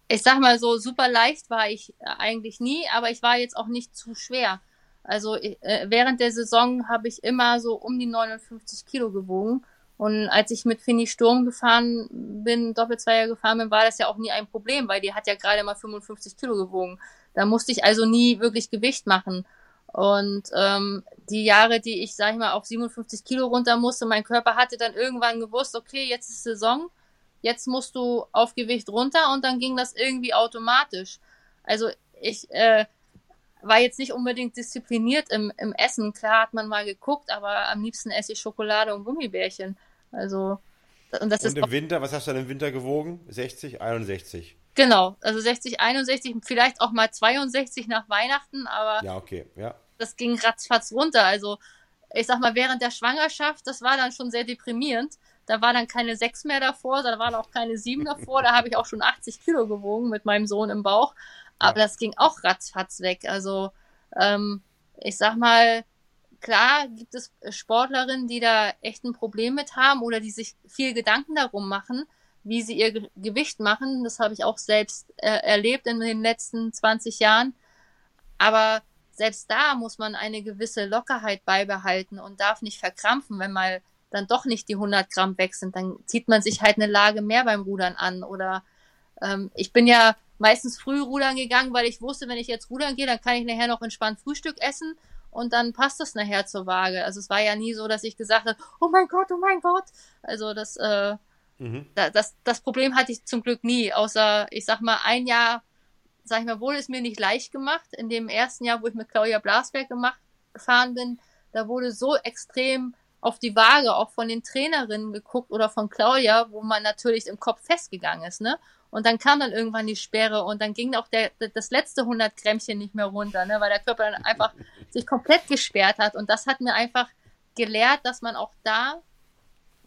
Ich sag mal so, super leicht war ich eigentlich nie, aber ich war jetzt auch nicht zu schwer. Also äh, während der Saison habe ich immer so um die 59 Kilo gewogen. Und als ich mit Finny Sturm gefahren bin, Doppelzweier gefahren bin, war das ja auch nie ein Problem, weil die hat ja gerade mal 55 Kilo gewogen. Da musste ich also nie wirklich Gewicht machen. Und ähm, die Jahre, die ich, sag ich mal, auf 57 Kilo runter musste, mein Körper hatte dann irgendwann gewusst, okay, jetzt ist Saison, jetzt musst du auf Gewicht runter und dann ging das irgendwie automatisch. Also ich äh, war jetzt nicht unbedingt diszipliniert im, im Essen. Klar hat man mal geguckt, aber am liebsten esse ich Schokolade und Gummibärchen. Also, und das und ist. im Winter, was hast du dann im Winter gewogen? 60, 61? Genau, also 60, 61, vielleicht auch mal 62 nach Weihnachten, aber. Ja, okay, ja. Das ging ratzfatz runter. Also, ich sag mal, während der Schwangerschaft, das war dann schon sehr deprimierend. Da war dann keine 6 mehr davor, da waren auch keine 7 davor. Da habe ich auch schon 80 Kilo gewogen mit meinem Sohn im Bauch. Aber ja. das ging auch ratzfatz weg. Also, ähm, ich sag mal, klar gibt es Sportlerinnen, die da echt ein Problem mit haben oder die sich viel Gedanken darum machen, wie sie ihr Ge Gewicht machen. Das habe ich auch selbst äh, erlebt in den letzten 20 Jahren. Aber selbst da muss man eine gewisse Lockerheit beibehalten und darf nicht verkrampfen, wenn mal dann doch nicht die 100 Gramm weg sind. Dann zieht man sich halt eine Lage mehr beim Rudern an. Oder ähm, ich bin ja meistens früh rudern gegangen, weil ich wusste, wenn ich jetzt rudern gehe, dann kann ich nachher noch entspannt Frühstück essen und dann passt das nachher zur Waage. Also es war ja nie so, dass ich gesagt habe, oh mein Gott, oh mein Gott. Also das, äh, mhm. das, das Problem hatte ich zum Glück nie, außer ich sag mal ein Jahr sag ich mal, wurde es mir nicht leicht gemacht. In dem ersten Jahr, wo ich mit Claudia Blasberg gemacht, gefahren bin, da wurde so extrem auf die Waage auch von den Trainerinnen geguckt oder von Claudia, wo man natürlich im Kopf festgegangen ist, ne? Und dann kam dann irgendwann die Sperre und dann ging auch der, das letzte 100 Grämmchen nicht mehr runter, ne? weil der Körper dann einfach sich komplett gesperrt hat. Und das hat mir einfach gelehrt, dass man auch da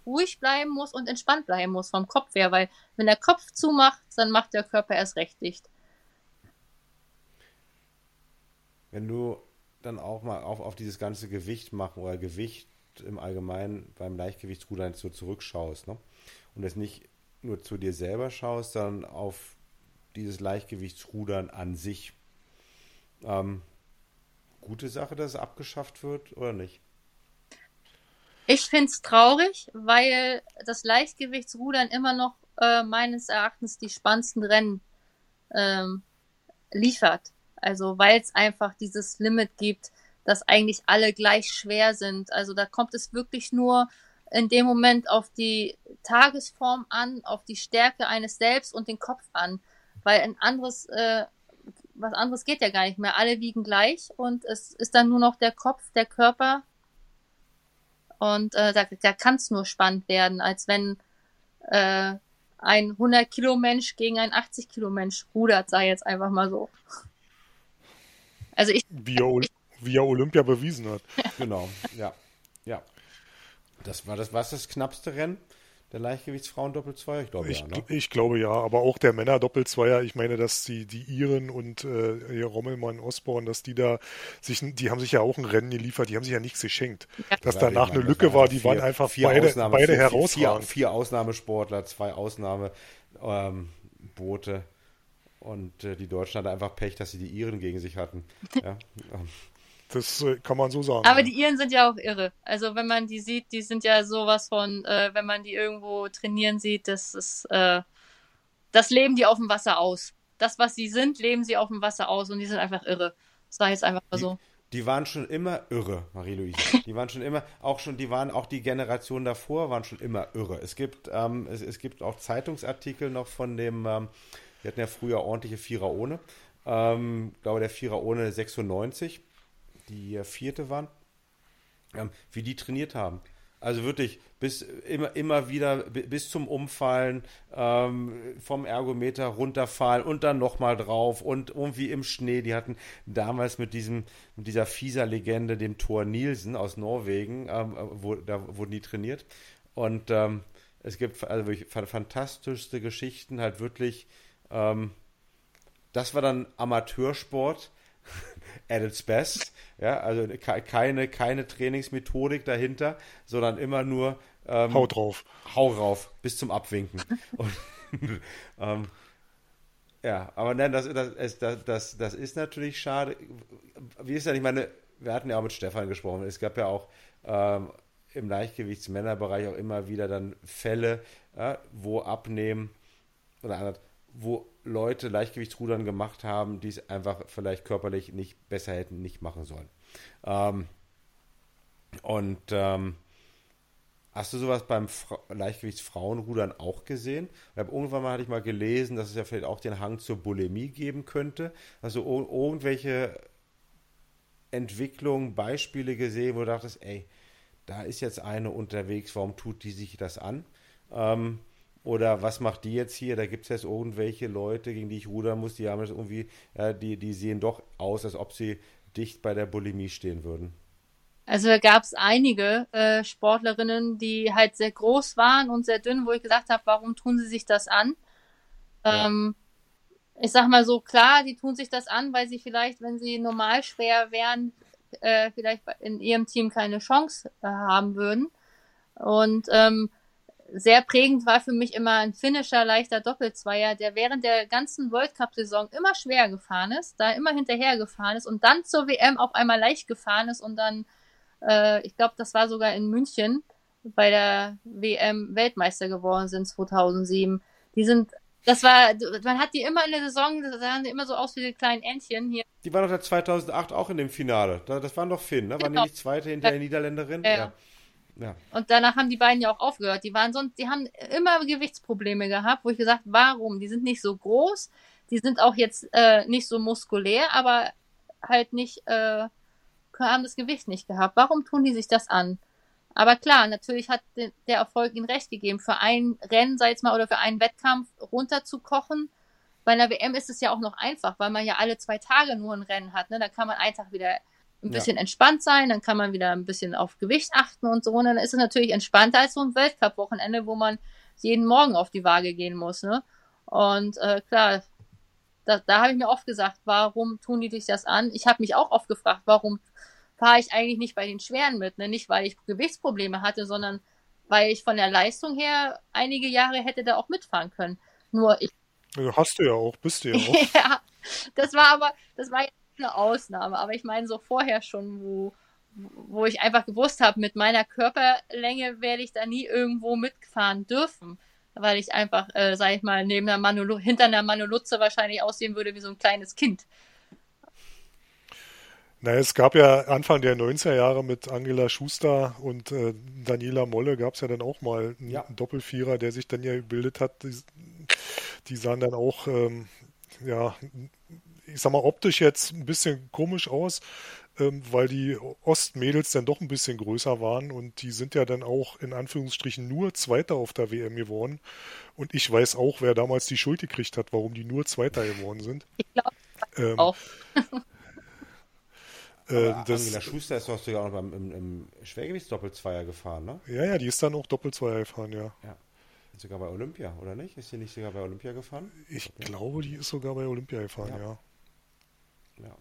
ruhig bleiben muss und entspannt bleiben muss vom Kopf her, weil wenn der Kopf zumacht, dann macht der Körper erst recht dicht. Wenn du dann auch mal auf, auf dieses ganze Gewicht machen oder Gewicht im Allgemeinen beim Leichtgewichtsrudern so zurückschaust ne? und es nicht nur zu dir selber schaust, sondern auf dieses Leichtgewichtsrudern an sich. Ähm, gute Sache, dass es abgeschafft wird oder nicht? Ich finde es traurig, weil das Leichtgewichtsrudern immer noch äh, meines Erachtens die spannendsten Rennen ähm, liefert. Also weil es einfach dieses Limit gibt, dass eigentlich alle gleich schwer sind. Also da kommt es wirklich nur in dem Moment auf die Tagesform an, auf die Stärke eines selbst und den Kopf an. Weil ein anderes, äh, was anderes geht ja gar nicht mehr. Alle wiegen gleich und es ist dann nur noch der Kopf, der Körper. Und äh, da, da kann es nur spannend werden, als wenn äh, ein 100 Kilo Mensch gegen ein 80 Kilo Mensch rudert, sei jetzt einfach mal so. Also ich. Wie er, Olympia bewiesen hat. genau. Ja. Das war das, was das knappste Rennen? Der Leichtgewichtsfrauen Doppelzweier? Ich glaube ich, ja. Ne? Ich glaube ja, aber auch der Männer Doppelzweier. Ich meine, dass die, die Iren und äh, Rommelmann Osborne, dass die da sich, die haben sich ja auch ein Rennen geliefert, die haben sich ja nichts geschenkt. Ja. Dass ja, danach meine, eine Lücke war, die vier, waren einfach vier beide, Ausnahme, beide vier, herausragend. Vier, vier, Ausnahmesportler, zwei Ausnahmeboote. Ähm, und äh, die Deutschen hatten einfach Pech, dass sie die Iren gegen sich hatten. Ja. Das äh, kann man so sagen. Aber ja. die Iren sind ja auch irre. Also wenn man die sieht, die sind ja sowas von, äh, wenn man die irgendwo trainieren sieht, das ist, äh, das leben die auf dem Wasser aus. Das, was sie sind, leben sie auf dem Wasser aus und die sind einfach irre. Das war jetzt einfach mal so. Die waren schon immer irre, Marie-Louise. Die waren schon immer, auch schon, die waren auch die Generation davor, waren schon immer irre. Es gibt, ähm, es, es gibt auch Zeitungsartikel noch von dem, ähm, wir hatten ja früher ordentliche Vierer ohne. Ähm, glaube der Vierer ohne 96 die vierte waren, ähm, wie die trainiert haben. Also wirklich bis immer, immer wieder bis zum Umfallen ähm, vom Ergometer runterfallen und dann nochmal drauf und irgendwie im Schnee. Die hatten damals mit diesem mit dieser fieser Legende, dem Thor Nielsen aus Norwegen, ähm, wo, da wurden die trainiert. Und ähm, es gibt also wirklich fantastischste Geschichten, halt wirklich. Ähm, das war dann Amateursport at its best. Ja, also keine, keine Trainingsmethodik dahinter, sondern immer nur ähm, Hau drauf. Hau drauf, bis zum Abwinken. Und, ähm, ja, aber nein, das, das, das, das, das ist natürlich schade. Wie ist denn, ich meine, wir hatten ja auch mit Stefan gesprochen. Es gab ja auch ähm, im Leichtgewichtsmännerbereich auch immer wieder dann Fälle, ja, wo abnehmen oder anders, wo Leute Leichtgewichtsrudern gemacht haben, die es einfach vielleicht körperlich nicht besser hätten nicht machen sollen. Ähm, und ähm, hast du sowas beim Fra Leichtgewichtsfrauenrudern auch gesehen? Hab, irgendwann mal hatte ich mal gelesen, dass es ja vielleicht auch den Hang zur Bulimie geben könnte. Also irgendwelche Entwicklungen, Beispiele gesehen, wo du dachtest, ey, da ist jetzt eine unterwegs, warum tut die sich das an? Ähm, oder was macht die jetzt hier? Da gibt es jetzt irgendwelche Leute, gegen die ich rudern muss, die haben jetzt irgendwie, ja, die, die sehen doch aus, als ob sie dicht bei der Bulimie stehen würden. Also da gab es einige äh, Sportlerinnen, die halt sehr groß waren und sehr dünn, wo ich gesagt habe, warum tun sie sich das an? Ähm, ja. Ich sag mal so, klar, die tun sich das an, weil sie vielleicht, wenn sie normal schwer wären, äh, vielleicht in ihrem Team keine Chance äh, haben würden. Und ähm, sehr prägend war für mich immer ein finnischer leichter Doppelzweier, der während der ganzen World Cup-Saison immer schwer gefahren ist, da immer hinterher gefahren ist und dann zur WM auf einmal leicht gefahren ist und dann, äh, ich glaube, das war sogar in München bei der WM Weltmeister geworden sind 2007. Die sind, das war, man hat die immer in der Saison, da sahen die immer so aus wie die kleinen Entchen hier. Die waren doch 2008 auch in dem Finale. Das waren doch Finn, ne? Waren genau. die nicht Zweite hinter der Niederländerin? ja. ja. Ja. Und danach haben die beiden ja auch aufgehört. Die waren sonst, die haben immer Gewichtsprobleme gehabt, wo ich gesagt, warum? Die sind nicht so groß, die sind auch jetzt äh, nicht so muskulär, aber halt nicht, äh, haben das Gewicht nicht gehabt. Warum tun die sich das an? Aber klar, natürlich hat der Erfolg ihnen recht gegeben. Für ein Rennen, sei es mal, oder für einen Wettkampf runterzukochen. Bei einer WM ist es ja auch noch einfach, weil man ja alle zwei Tage nur ein Rennen hat. Ne? Da kann man Tag wieder ein bisschen ja. entspannt sein, dann kann man wieder ein bisschen auf Gewicht achten und so. Und dann ist es natürlich entspannter als so ein Weltcup-Wochenende, wo man jeden Morgen auf die Waage gehen muss. Ne? Und äh, klar, da, da habe ich mir oft gesagt, warum tun die sich das an? Ich habe mich auch oft gefragt, warum fahre ich eigentlich nicht bei den Schweren mit. Ne? Nicht, weil ich Gewichtsprobleme hatte, sondern weil ich von der Leistung her einige Jahre hätte da auch mitfahren können. Nur ich. Also hast du ja auch, bist du ja auch. ja, das war aber, das war eine Ausnahme. Aber ich meine, so vorher schon, wo, wo ich einfach gewusst habe, mit meiner Körperlänge werde ich da nie irgendwo mitfahren dürfen. Weil ich einfach, äh, sag ich mal, neben der Manu, hinter einer Manolutze wahrscheinlich aussehen würde wie so ein kleines Kind. Naja, es gab ja Anfang der 90er Jahre mit Angela Schuster und äh, Daniela Molle gab es ja dann auch mal einen, ja. Doppelvierer, der sich dann ja gebildet hat. Die, die sahen dann auch, ähm, ja, ich sag mal, optisch jetzt ein bisschen komisch aus, ähm, weil die Ostmädels dann doch ein bisschen größer waren und die sind ja dann auch in Anführungsstrichen nur Zweiter auf der WM geworden. Und ich weiß auch, wer damals die Schuld gekriegt hat, warum die nur Zweiter geworden sind. Ich glaube ähm, auch. Äh, das, Angela Schuster ist doch sogar auch beim, im, im Schwergewichtsdoppelzweier gefahren, ne? Ja, ja, die ist dann auch Doppelzweier gefahren, ja. ja. Sogar bei Olympia, oder nicht? Ist sie nicht sogar bei Olympia gefahren? Ich okay. glaube, die ist sogar bei Olympia gefahren, ja. Ja. Ja.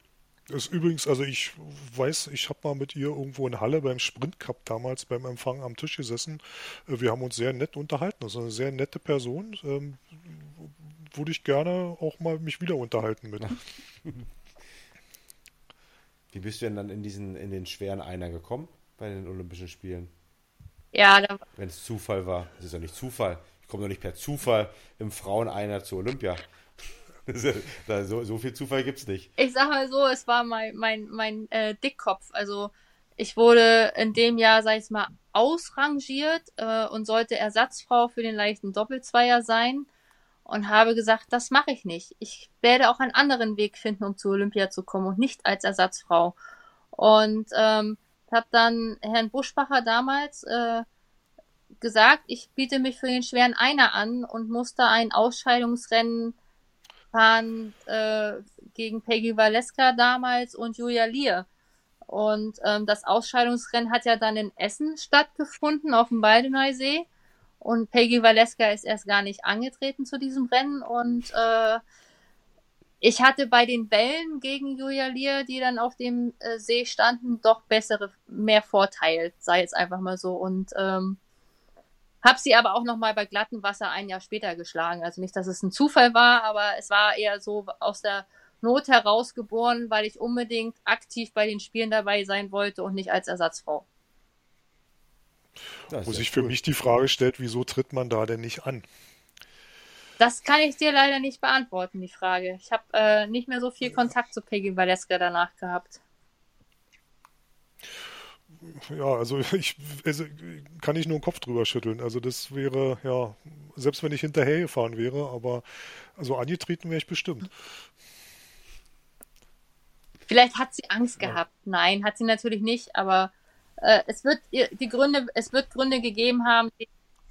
Das ist übrigens, also ich weiß, ich habe mal mit ihr irgendwo in Halle beim Sprint Cup damals beim Empfang am Tisch gesessen. Äh, wir haben uns sehr nett unterhalten. Das ist eine sehr nette Person. Ähm, würde ich gerne auch mal mich wieder unterhalten mit. Wie bist du denn dann in diesen, in den schweren Einer gekommen bei den Olympischen Spielen? Ja, da Wenn es Zufall war. Das ist ja nicht Zufall. Ich komme doch nicht per Zufall im Frauen-Einer zu Olympia. so, so, viel Zufall gibt es nicht. Ich sag mal so, es war mein, mein, mein äh, Dickkopf. Also ich wurde in dem Jahr, sag ich mal, ausrangiert äh, und sollte Ersatzfrau für den leichten Doppelzweier sein und habe gesagt, das mache ich nicht. Ich werde auch einen anderen Weg finden, um zu Olympia zu kommen und nicht als Ersatzfrau. Und ähm, habe dann Herrn Buschbacher damals äh, gesagt, ich biete mich für den schweren Einer an und musste ein Ausscheidungsrennen fahren äh, gegen Peggy Valeska damals und Julia Lier. Und ähm, das Ausscheidungsrennen hat ja dann in Essen stattgefunden, auf dem Baldeneysee. Und Peggy Valeska ist erst gar nicht angetreten zu diesem Rennen. Und äh, ich hatte bei den Wellen gegen Julia Lear, die dann auf dem äh, See standen, doch bessere, mehr Vorteil, sei jetzt einfach mal so. Und ähm, habe sie aber auch nochmal bei glattem Wasser ein Jahr später geschlagen. Also nicht, dass es ein Zufall war, aber es war eher so aus der Not herausgeboren, weil ich unbedingt aktiv bei den Spielen dabei sein wollte und nicht als Ersatzfrau. Wo sich für cool. mich die Frage stellt, wieso tritt man da denn nicht an? Das kann ich dir leider nicht beantworten, die Frage. Ich habe äh, nicht mehr so viel Kontakt zu Peggy Valeska danach gehabt. Ja, also ich also kann ich nur den Kopf drüber schütteln. Also das wäre, ja, selbst wenn ich hinterher gefahren wäre, aber also angetreten wäre ich bestimmt. Vielleicht hat sie Angst ja. gehabt. Nein, hat sie natürlich nicht, aber äh, es wird die Gründe, es wird Gründe gegeben haben.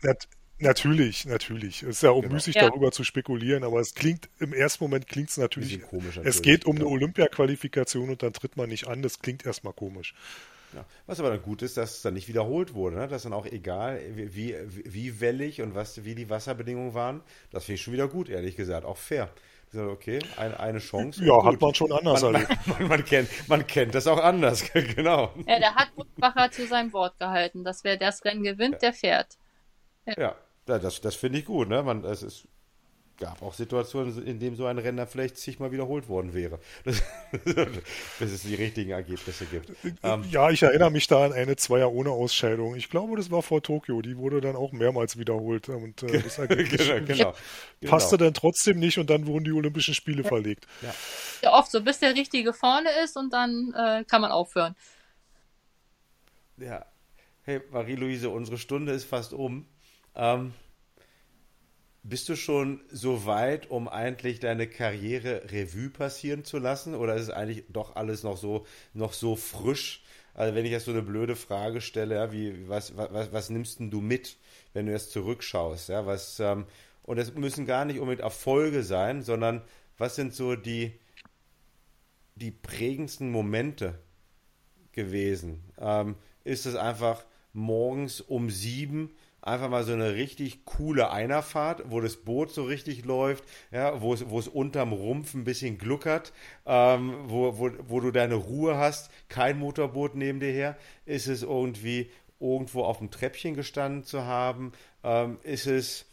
Nat natürlich, natürlich. Es ist ja auch genau. müßig, ja. darüber zu spekulieren, aber es klingt, im ersten Moment klingt es natürlich. Komisch, natürlich. Es geht um ja. eine Olympia-Qualifikation und dann tritt man nicht an. Das klingt erstmal komisch. Ja. Was aber dann gut ist, dass es dann nicht wiederholt wurde, ne? dass dann auch egal, wie, wie, wie wellig und was, wie die Wasserbedingungen waren, das finde ich schon wieder gut, ehrlich gesagt, auch fair. Okay, eine, eine Chance. Ja, hat man schon anders man, erlebt. Man, man, kennt, man kennt das auch anders, genau. Ja, der hat Buchbacher zu seinem Wort gehalten, dass wer das Rennen gewinnt, ja. der fährt. Ja, ja das, das finde ich gut. Ne? Man, es ist gab auch Situationen, in denen so ein Renner vielleicht zigmal wiederholt worden wäre. Dass es die richtigen Ergebnisse gibt. Ähm, ja, ich erinnere mich da an eine Zweier ohne Ausscheidung. Ich glaube, das war vor Tokio. Die wurde dann auch mehrmals wiederholt. Und äh, das Ergebnis genau, genau, passte genau. dann trotzdem nicht und dann wurden die Olympischen Spiele ja. verlegt. Ja. ja. oft so, bis der Richtige vorne ist und dann äh, kann man aufhören. Ja. Hey, Marie-Louise, unsere Stunde ist fast um. Ähm, bist du schon so weit, um eigentlich deine Karriere Revue passieren zu lassen? Oder ist es eigentlich doch alles noch so, noch so frisch? Also wenn ich jetzt so eine blöde Frage stelle, ja, wie, was, was, was nimmst denn du mit, wenn du jetzt zurückschaust? Ja, was, ähm, und es müssen gar nicht unbedingt Erfolge sein, sondern was sind so die, die prägendsten Momente gewesen? Ähm, ist es einfach morgens um sieben einfach mal so eine richtig coole Einerfahrt, wo das Boot so richtig läuft, ja, wo es, wo es unterm Rumpf ein bisschen gluckert, ähm, wo, wo, wo du deine Ruhe hast, kein Motorboot neben dir her, ist es irgendwie irgendwo auf dem Treppchen gestanden zu haben, ähm, ist es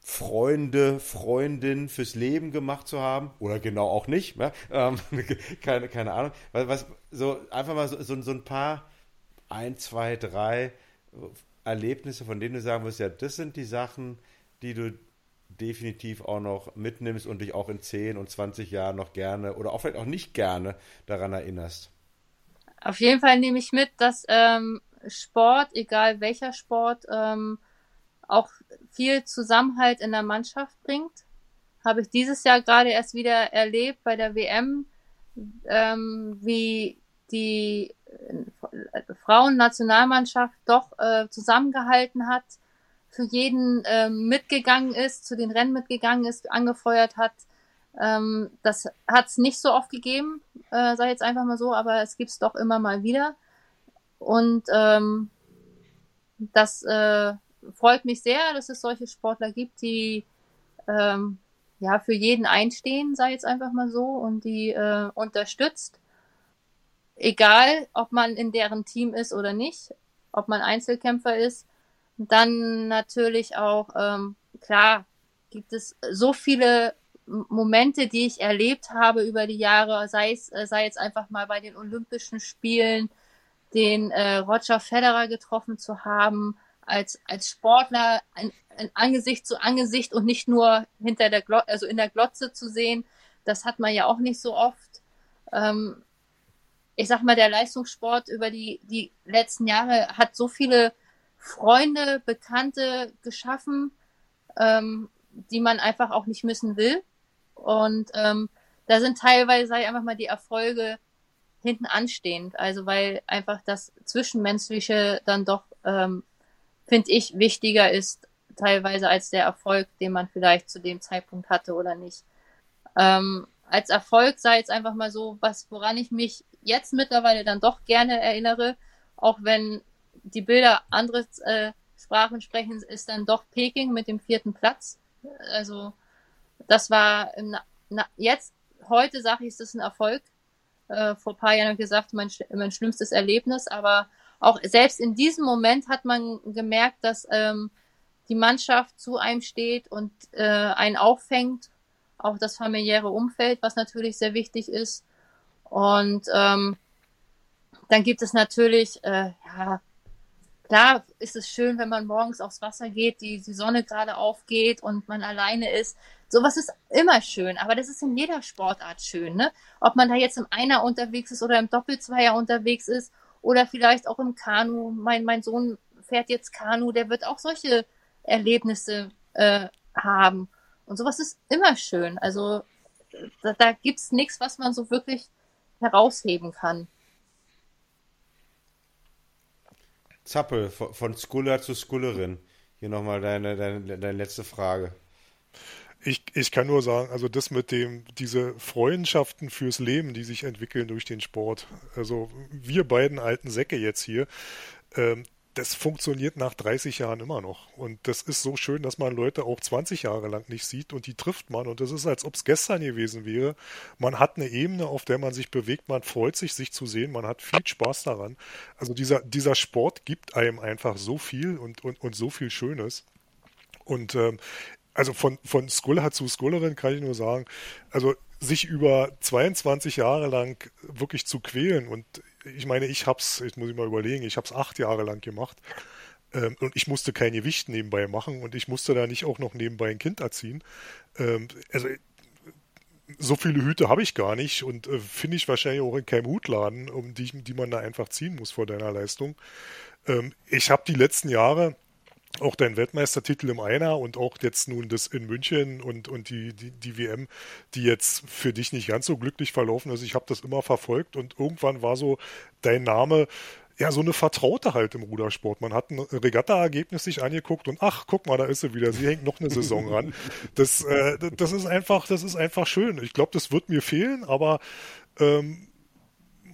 Freunde, Freundin fürs Leben gemacht zu haben? Oder genau auch nicht, ja? ähm, keine, keine Ahnung, was, was, so einfach mal so, so, so ein paar, ein, zwei, drei Erlebnisse, von denen du sagen wirst, ja, das sind die Sachen, die du definitiv auch noch mitnimmst und dich auch in 10 und 20 Jahren noch gerne oder auch vielleicht auch nicht gerne daran erinnerst? Auf jeden Fall nehme ich mit, dass ähm, Sport, egal welcher Sport, ähm, auch viel Zusammenhalt in der Mannschaft bringt. Habe ich dieses Jahr gerade erst wieder erlebt bei der WM, ähm, wie die Frauennationalmannschaft doch äh, zusammengehalten hat, für jeden ähm, mitgegangen ist, zu den Rennen mitgegangen ist, angefeuert hat. Ähm, das hat es nicht so oft gegeben, äh, sage jetzt einfach mal so, aber es gibt es doch immer mal wieder. Und ähm, das äh, freut mich sehr, dass es solche Sportler gibt, die ähm, ja für jeden einstehen, sei jetzt einfach mal so, und die äh, unterstützt egal ob man in deren Team ist oder nicht, ob man Einzelkämpfer ist. Dann natürlich auch, ähm, klar, gibt es so viele Momente, die ich erlebt habe über die Jahre, sei es, äh, sei jetzt einfach mal bei den Olympischen Spielen, den äh, Roger Federer getroffen zu haben, als, als Sportler ein, ein Angesicht zu Angesicht und nicht nur hinter der Glotze, also in der Glotze zu sehen. Das hat man ja auch nicht so oft. Ähm, ich sag mal, der Leistungssport über die, die letzten Jahre hat so viele Freunde, Bekannte geschaffen, ähm, die man einfach auch nicht missen will. Und ähm, da sind teilweise, sag ich einfach mal, die Erfolge hinten anstehend. Also weil einfach das Zwischenmenschliche dann doch, ähm, finde ich, wichtiger ist teilweise als der Erfolg, den man vielleicht zu dem Zeitpunkt hatte oder nicht. Ähm, als Erfolg sei jetzt einfach mal so, was, woran ich mich jetzt mittlerweile dann doch gerne erinnere, auch wenn die Bilder andere äh, Sprachen sprechen, ist dann doch Peking mit dem vierten Platz. Also das war im, na, jetzt, heute sage ich, ist das ein Erfolg. Äh, vor paar Jahren gesagt, mein, mein schlimmstes Erlebnis, aber auch selbst in diesem Moment hat man gemerkt, dass ähm, die Mannschaft zu einem steht und äh, einen auffängt, auch das familiäre Umfeld, was natürlich sehr wichtig ist. Und ähm, dann gibt es natürlich, äh, ja, klar ist es schön, wenn man morgens aufs Wasser geht, die, die Sonne gerade aufgeht und man alleine ist. Sowas ist immer schön, aber das ist in jeder Sportart schön, ne? Ob man da jetzt im Einer unterwegs ist oder im Doppelzweier unterwegs ist oder vielleicht auch im Kanu. Mein, mein Sohn fährt jetzt Kanu, der wird auch solche Erlebnisse äh, haben. Und sowas ist immer schön. Also da, da gibt es nichts, was man so wirklich herausheben kann. Zappel, von Skuller zu Skullerin. Hier nochmal deine, deine, deine letzte Frage. Ich, ich kann nur sagen, also das mit dem, diese Freundschaften fürs Leben, die sich entwickeln durch den Sport. Also wir beiden alten Säcke jetzt hier, ähm, das funktioniert nach 30 Jahren immer noch. Und das ist so schön, dass man Leute auch 20 Jahre lang nicht sieht und die trifft man. Und das ist, als ob es gestern gewesen wäre. Man hat eine Ebene, auf der man sich bewegt, man freut sich, sich zu sehen, man hat viel Spaß daran. Also dieser, dieser Sport gibt einem einfach so viel und, und, und so viel Schönes. Und ähm, also von, von Skuller zu Skullerin kann ich nur sagen, also sich über 22 Jahre lang wirklich zu quälen und ich meine, ich hab's, jetzt muss ich mal überlegen, ich hab's acht Jahre lang gemacht ähm, und ich musste kein Gewicht nebenbei machen und ich musste da nicht auch noch nebenbei ein Kind erziehen. Ähm, also so viele Hüte habe ich gar nicht und äh, finde ich wahrscheinlich auch in keinem Hutladen, um die, die man da einfach ziehen muss vor deiner Leistung. Ähm, ich habe die letzten Jahre auch dein Weltmeistertitel im Einer und auch jetzt nun das in München und, und die, die, die WM, die jetzt für dich nicht ganz so glücklich verlaufen ist. Ich habe das immer verfolgt und irgendwann war so dein Name ja, so eine Vertraute halt im Rudersport. Man hat ein Regatta-Ergebnis sich angeguckt und ach, guck mal, da ist sie wieder. Sie hängt noch eine Saison ran. Das, äh, das ist einfach, das ist einfach schön. Ich glaube, das wird mir fehlen, aber ähm,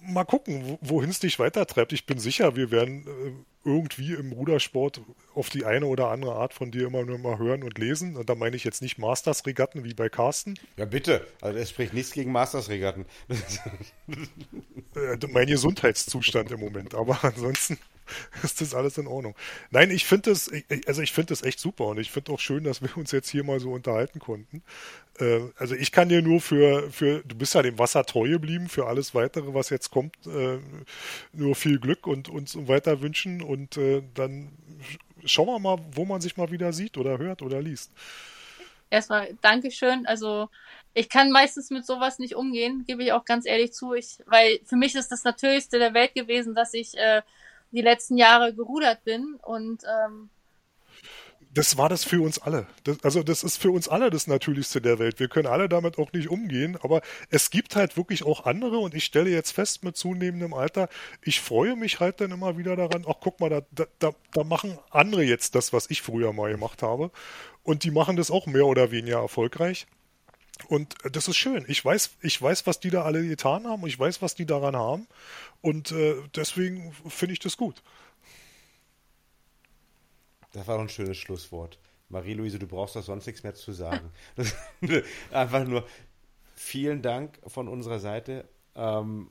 mal gucken, wohin es dich weitertreibt. Ich bin sicher, wir werden äh, irgendwie im Rudersport auf die eine oder andere Art von dir immer nur mal hören und lesen. Und da meine ich jetzt nicht Masters-Regatten wie bei Carsten. Ja, bitte. Also es spricht nichts gegen Masters-Regatten. Äh, mein Gesundheitszustand im Moment. Aber ansonsten ist das alles in Ordnung. Nein, ich finde das, also ich finde das echt super und ich finde auch schön, dass wir uns jetzt hier mal so unterhalten konnten. Äh, also ich kann dir nur für, für, du bist ja dem Wasser treu geblieben, für alles weitere, was jetzt kommt, äh, nur viel Glück und uns weiter wünschen und äh, dann schauen wir mal, wo man sich mal wieder sieht oder hört oder liest. Erstmal Dankeschön. Also ich kann meistens mit sowas nicht umgehen, gebe ich auch ganz ehrlich zu. Ich, weil für mich ist das Natürlichste der Welt gewesen, dass ich äh, die letzten Jahre gerudert bin und ähm, das war das für uns alle. Das, also das ist für uns alle das Natürlichste der Welt. Wir können alle damit auch nicht umgehen, aber es gibt halt wirklich auch andere und ich stelle jetzt fest mit zunehmendem Alter, ich freue mich halt dann immer wieder daran, ach guck mal, da, da, da machen andere jetzt das, was ich früher mal gemacht habe und die machen das auch mehr oder weniger erfolgreich. Und das ist schön. Ich weiß, ich weiß, was die da alle getan haben und ich weiß, was die daran haben. Und äh, deswegen finde ich das gut. Das war doch ein schönes Schlusswort. Marie-Louise, du brauchst doch sonst nichts mehr zu sagen. Einfach nur vielen Dank von unserer Seite. Ähm,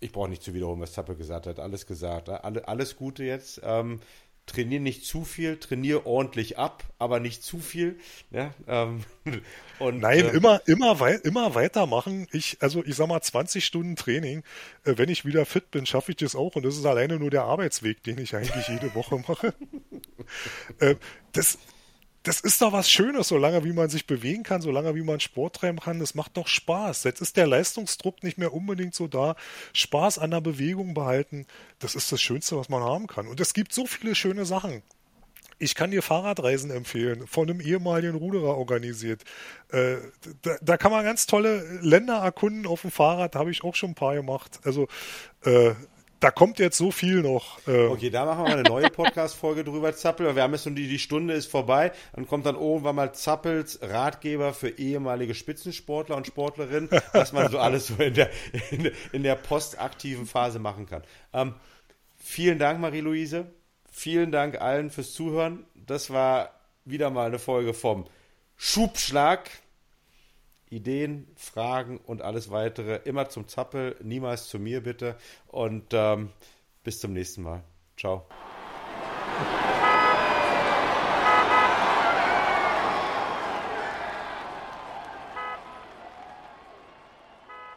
ich brauche nicht zu wiederholen, was Zappe gesagt hat. Alles gesagt. Alle, alles Gute jetzt. Ähm, trainier nicht zu viel, trainier ordentlich ab, aber nicht zu viel. Ja, ähm, und, Nein, äh, immer, immer, wei immer weitermachen. Ich, also ich sag mal, 20 Stunden Training, äh, wenn ich wieder fit bin, schaffe ich das auch. Und das ist alleine nur der Arbeitsweg, den ich eigentlich jede Woche mache. äh, das, das ist doch was Schönes, solange wie man sich bewegen kann, solange wie man Sport treiben kann. Das macht doch Spaß. Jetzt ist der Leistungsdruck nicht mehr unbedingt so da. Spaß an der Bewegung behalten, das ist das Schönste, was man haben kann. Und es gibt so viele schöne Sachen. Ich kann dir Fahrradreisen empfehlen, von einem ehemaligen Ruderer organisiert. Äh, da, da, kann man ganz tolle Länder erkunden auf dem Fahrrad, da habe ich auch schon ein paar gemacht. Also äh, da kommt jetzt so viel noch. Äh okay, da machen wir mal eine neue Podcast-Folge drüber, Zappel. Wir haben jetzt schon die, die Stunde ist vorbei. Dann kommt dann irgendwann mal Zappels Ratgeber für ehemalige Spitzensportler und Sportlerinnen, was man so alles so in der, in, in der postaktiven Phase machen kann. Ähm, vielen Dank, Marie-Louise. Vielen Dank allen fürs Zuhören. Das war wieder mal eine Folge vom Schubschlag. Ideen, Fragen und alles weitere immer zum Zappel, niemals zu mir bitte. Und ähm, bis zum nächsten Mal. Ciao.